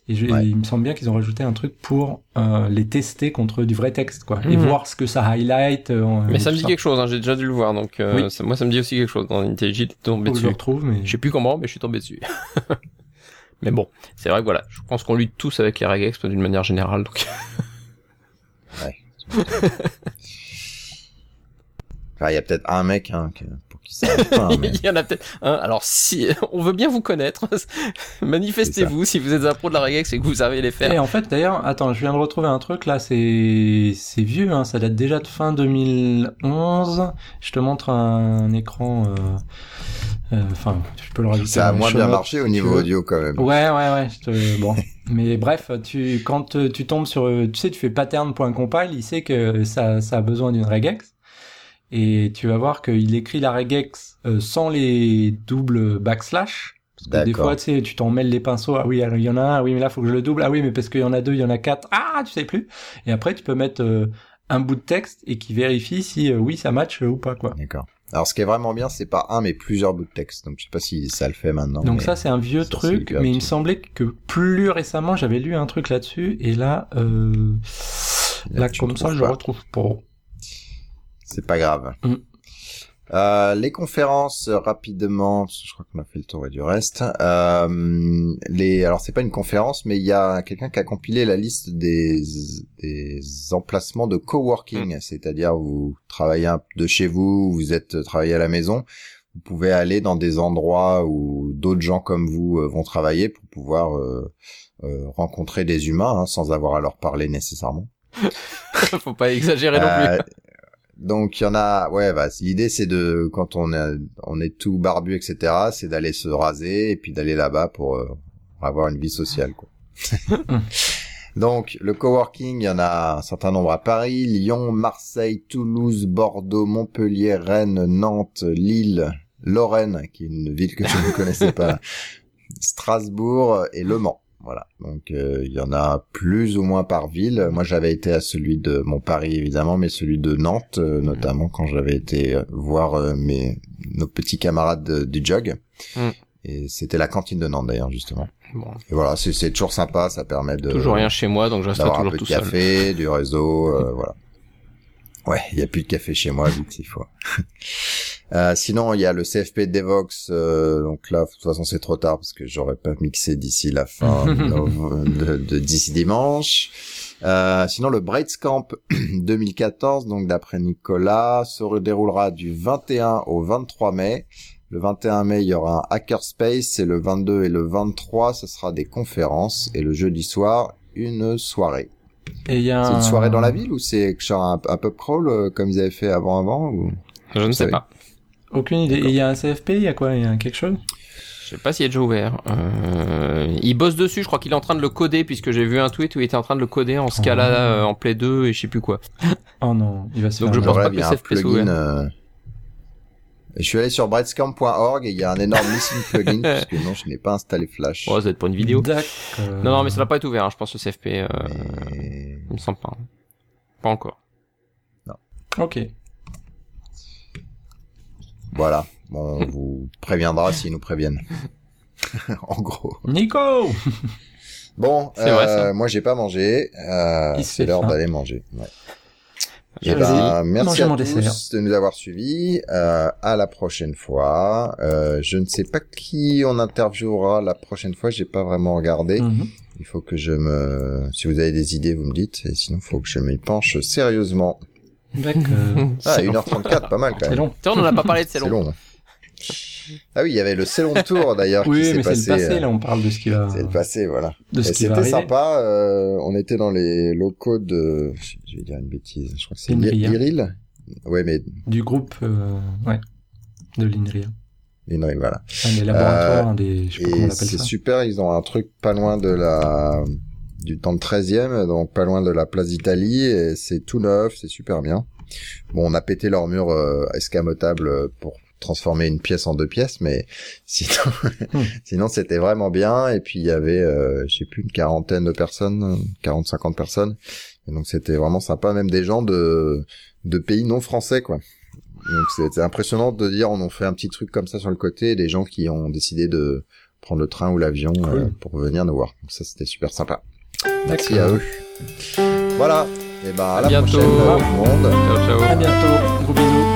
Et je- Ouais. il me semble bien qu'ils ont rajouté un truc pour euh, les tester contre du vrai texte, quoi, et Mhm. voir ce que ça highlight. euh, Mais et ça me dit quelque chose, hein, j'ai déjà dû le voir, donc euh, Oui. ça- moi ça me dit aussi quelque chose. Dans IntelliJ, tombé que je le dessus. retrouve, mais Je sais plus comment, mais je suis tombé dessus. mais bon, c'est vrai que voilà, je pense qu'on lutte tous avec les regex d'une manière générale, donc Enfin, il y a peut-être un mec hein, qui mais... il y en a peut-être un. Alors si on veut bien vous connaître, manifestez-vous si vous êtes un pro de la regex et que vous savez les faire. Et en fait, d'ailleurs, attends, je viens de retrouver un truc là, c'est c'est vieux, hein, ça date déjà de fin 2011. Je te montre un, écran. euh, euh, Enfin, je peux le rajouter. ça a moins bien marché au niveau audio quand même. Ouais, ouais, ouais. Je te... Bon, mais bref, tu quand euh, tu tombes sur, euh, tu sais, tu fais pattern.compile, il sait que ça ça a besoin d'une regex. Et tu vas voir qu'il écrit la regex euh, sans les doubles backslash. Parce que des fois, tu sais, tu t'en mêles les pinceaux. Ah oui, il y en a un. Ah oui, mais là, faut que je le double. Ah oui, mais parce qu'il y en a deux, il y en a quatre. Ah, tu sais plus. Et après, tu peux mettre euh, un bout de texte et qui vérifie si euh, oui, ça match euh, ou pas, quoi. D'accord. Alors, ce qui est vraiment bien, c'est pas un, mais plusieurs bouts de texte. Donc, je sais pas si ça le fait maintenant. Donc ça, c'est un vieux ça, truc, mais il me semblait que plus récemment, j'avais lu un truc là-dessus, et là, euh, Là, là, comme ça, je le retrouve pas. C'est pas grave. Mm. Euh, les conférences euh, rapidement, parce que je crois qu'on a fait le tour et du reste. Euh, les, alors c'est pas une conférence, mais il y a quelqu'un qui a compilé la liste des, des emplacements de coworking, c'est-à-dire vous travaillez de chez vous, vous êtes travaillé à la maison, vous pouvez aller dans des endroits où d'autres gens comme vous euh, vont travailler pour pouvoir euh, euh, rencontrer des humains hein, sans avoir à leur parler nécessairement. Faut pas exagérer non Euh, plus. Donc il y en a, ouais, bah, l'idée c'est de, quand on est, on est tout barbu, etc., c'est d'aller se raser et puis d'aller là-bas pour euh, avoir une vie sociale, quoi. Donc le coworking, il y en a un certain nombre à Paris, Lyon, Marseille, Toulouse, Bordeaux, Montpellier, Rennes, Nantes, Lille, Lorraine, qui est une ville que je ne connaissais pas, Strasbourg et Le Mans. Voilà. Donc euh, il y en a plus ou moins par ville. Moi j'avais été à celui de Montparis évidemment, mais celui de Nantes euh, notamment quand j'avais été euh, voir euh, mes nos petits camarades de- du jog. Mm. Et c'était la cantine de Nantes d'ailleurs justement. Bon, Et voilà, c'est toujours sympa, ça permet de toujours rien chez moi, donc je resterai d'avoir un toujours peu tout de seul. café, du réseau, euh, voilà. Ouais, il y a plus de café chez moi, vite s'il faut. Euh, sinon, il y a le CFP de Devox, euh, donc là, de toute façon, c'est trop tard parce que j'aurais pas mixé d'ici la fin de, de- de- d'ici dimanche. Euh, sinon, le Braidscamp 2014, donc d'après Nicolas, se déroulera du 21 au 23 mai. Le 21 mai, il y aura un hackerspace et le 22 et le 23, ce sera des conférences et le jeudi soir, une soirée. Et il y a C'est une un- soirée dans la ville ou c'est genre un, un pub crawl euh, comme ils avaient fait avant avant ou... Je ne sais savez. pas. Aucune idée. Il y a un CFP, il y a quoi? Il y a quelque chose? Je sais pas s'il est déjà ouvert. Euh, il bosse dessus, je crois qu'il est en train de le coder, puisque j'ai vu un tweet où il était en train de le coder en Scala, Ah. euh, en Play 2 et je sais plus quoi. Oh non, il va se Donc faire je pense pas que CFP soit plugin. ouvert. euh, Je suis allé sur brightscam.org et il y a un énorme missing plugin parce que non, je n'ai pas installé Flash. Oh, ça doit être pour une vidéo. Non, non, mais ça va pas être ouvert, hein, je pense, le CFP. Euh, Et- il me semble pas. Pas encore. Ok. Voilà. Bon, on vous préviendra s'ils nous préviennent. en gros. Nico Bon, C'est vrai, euh, ça. moi j'ai pas mangé. Euh, c'est l'heure d'aller manger. Ouais. Eh ben, merci à tous de nous avoir suivis. Euh, à la prochaine fois. Euh, je ne sais pas qui on interviewera la prochaine fois. J'ai pas vraiment regardé. Mhm. Il faut que je me. Si vous avez des idées, vous me dites. Et sinon, il faut que je m'y penche sérieusement. D'accord. Ah, C'est long. 1h34, pas mal quand C'est même. long. Tiens, on en a pas parlé de C'est c'est long. long. Ah oui, il y avait le Célon Tour d'ailleurs qui Oui, s'est mais c'est passé. le passé, euh, là, on parle de ce qui va... C'est le passé, voilà. De ce qui c'était sympa. euh, on était dans les locaux de. Je vais dire une bêtise. Je crois que c'est Inria. Iril. Ouais, mais Du groupe, euh, ouais, de l'INRIA. Inri, voilà. Un des laboratoires, un des... Je sais pas comment on c'est super. Ils ont un truc pas loin de la du temps de 13e, donc pas loin de la place d'Italie. Et c'est tout neuf, c'est super bien. Bon, on a pété leur mur euh, escamotable euh, pour transformer une pièce en deux pièces, mais sinon, Hmm. sinon c'était vraiment bien. Et puis il y avait, euh, je sais plus, une quarantaine de personnes, 40-50 personnes. Et donc c'était vraiment sympa, même des gens de de pays non français, quoi. Donc c'était impressionnant de dire on en fait un petit truc comme ça sur le côté, des gens qui ont décidé de prendre le train ou l'avion Cool. euh, pour venir nous voir. Donc ça c'était super sympa. Merci à eux. Voilà. Et ben à, À la bientôt. prochaine tout le monde. Ciao, ciao. À bientôt. Gros bisous.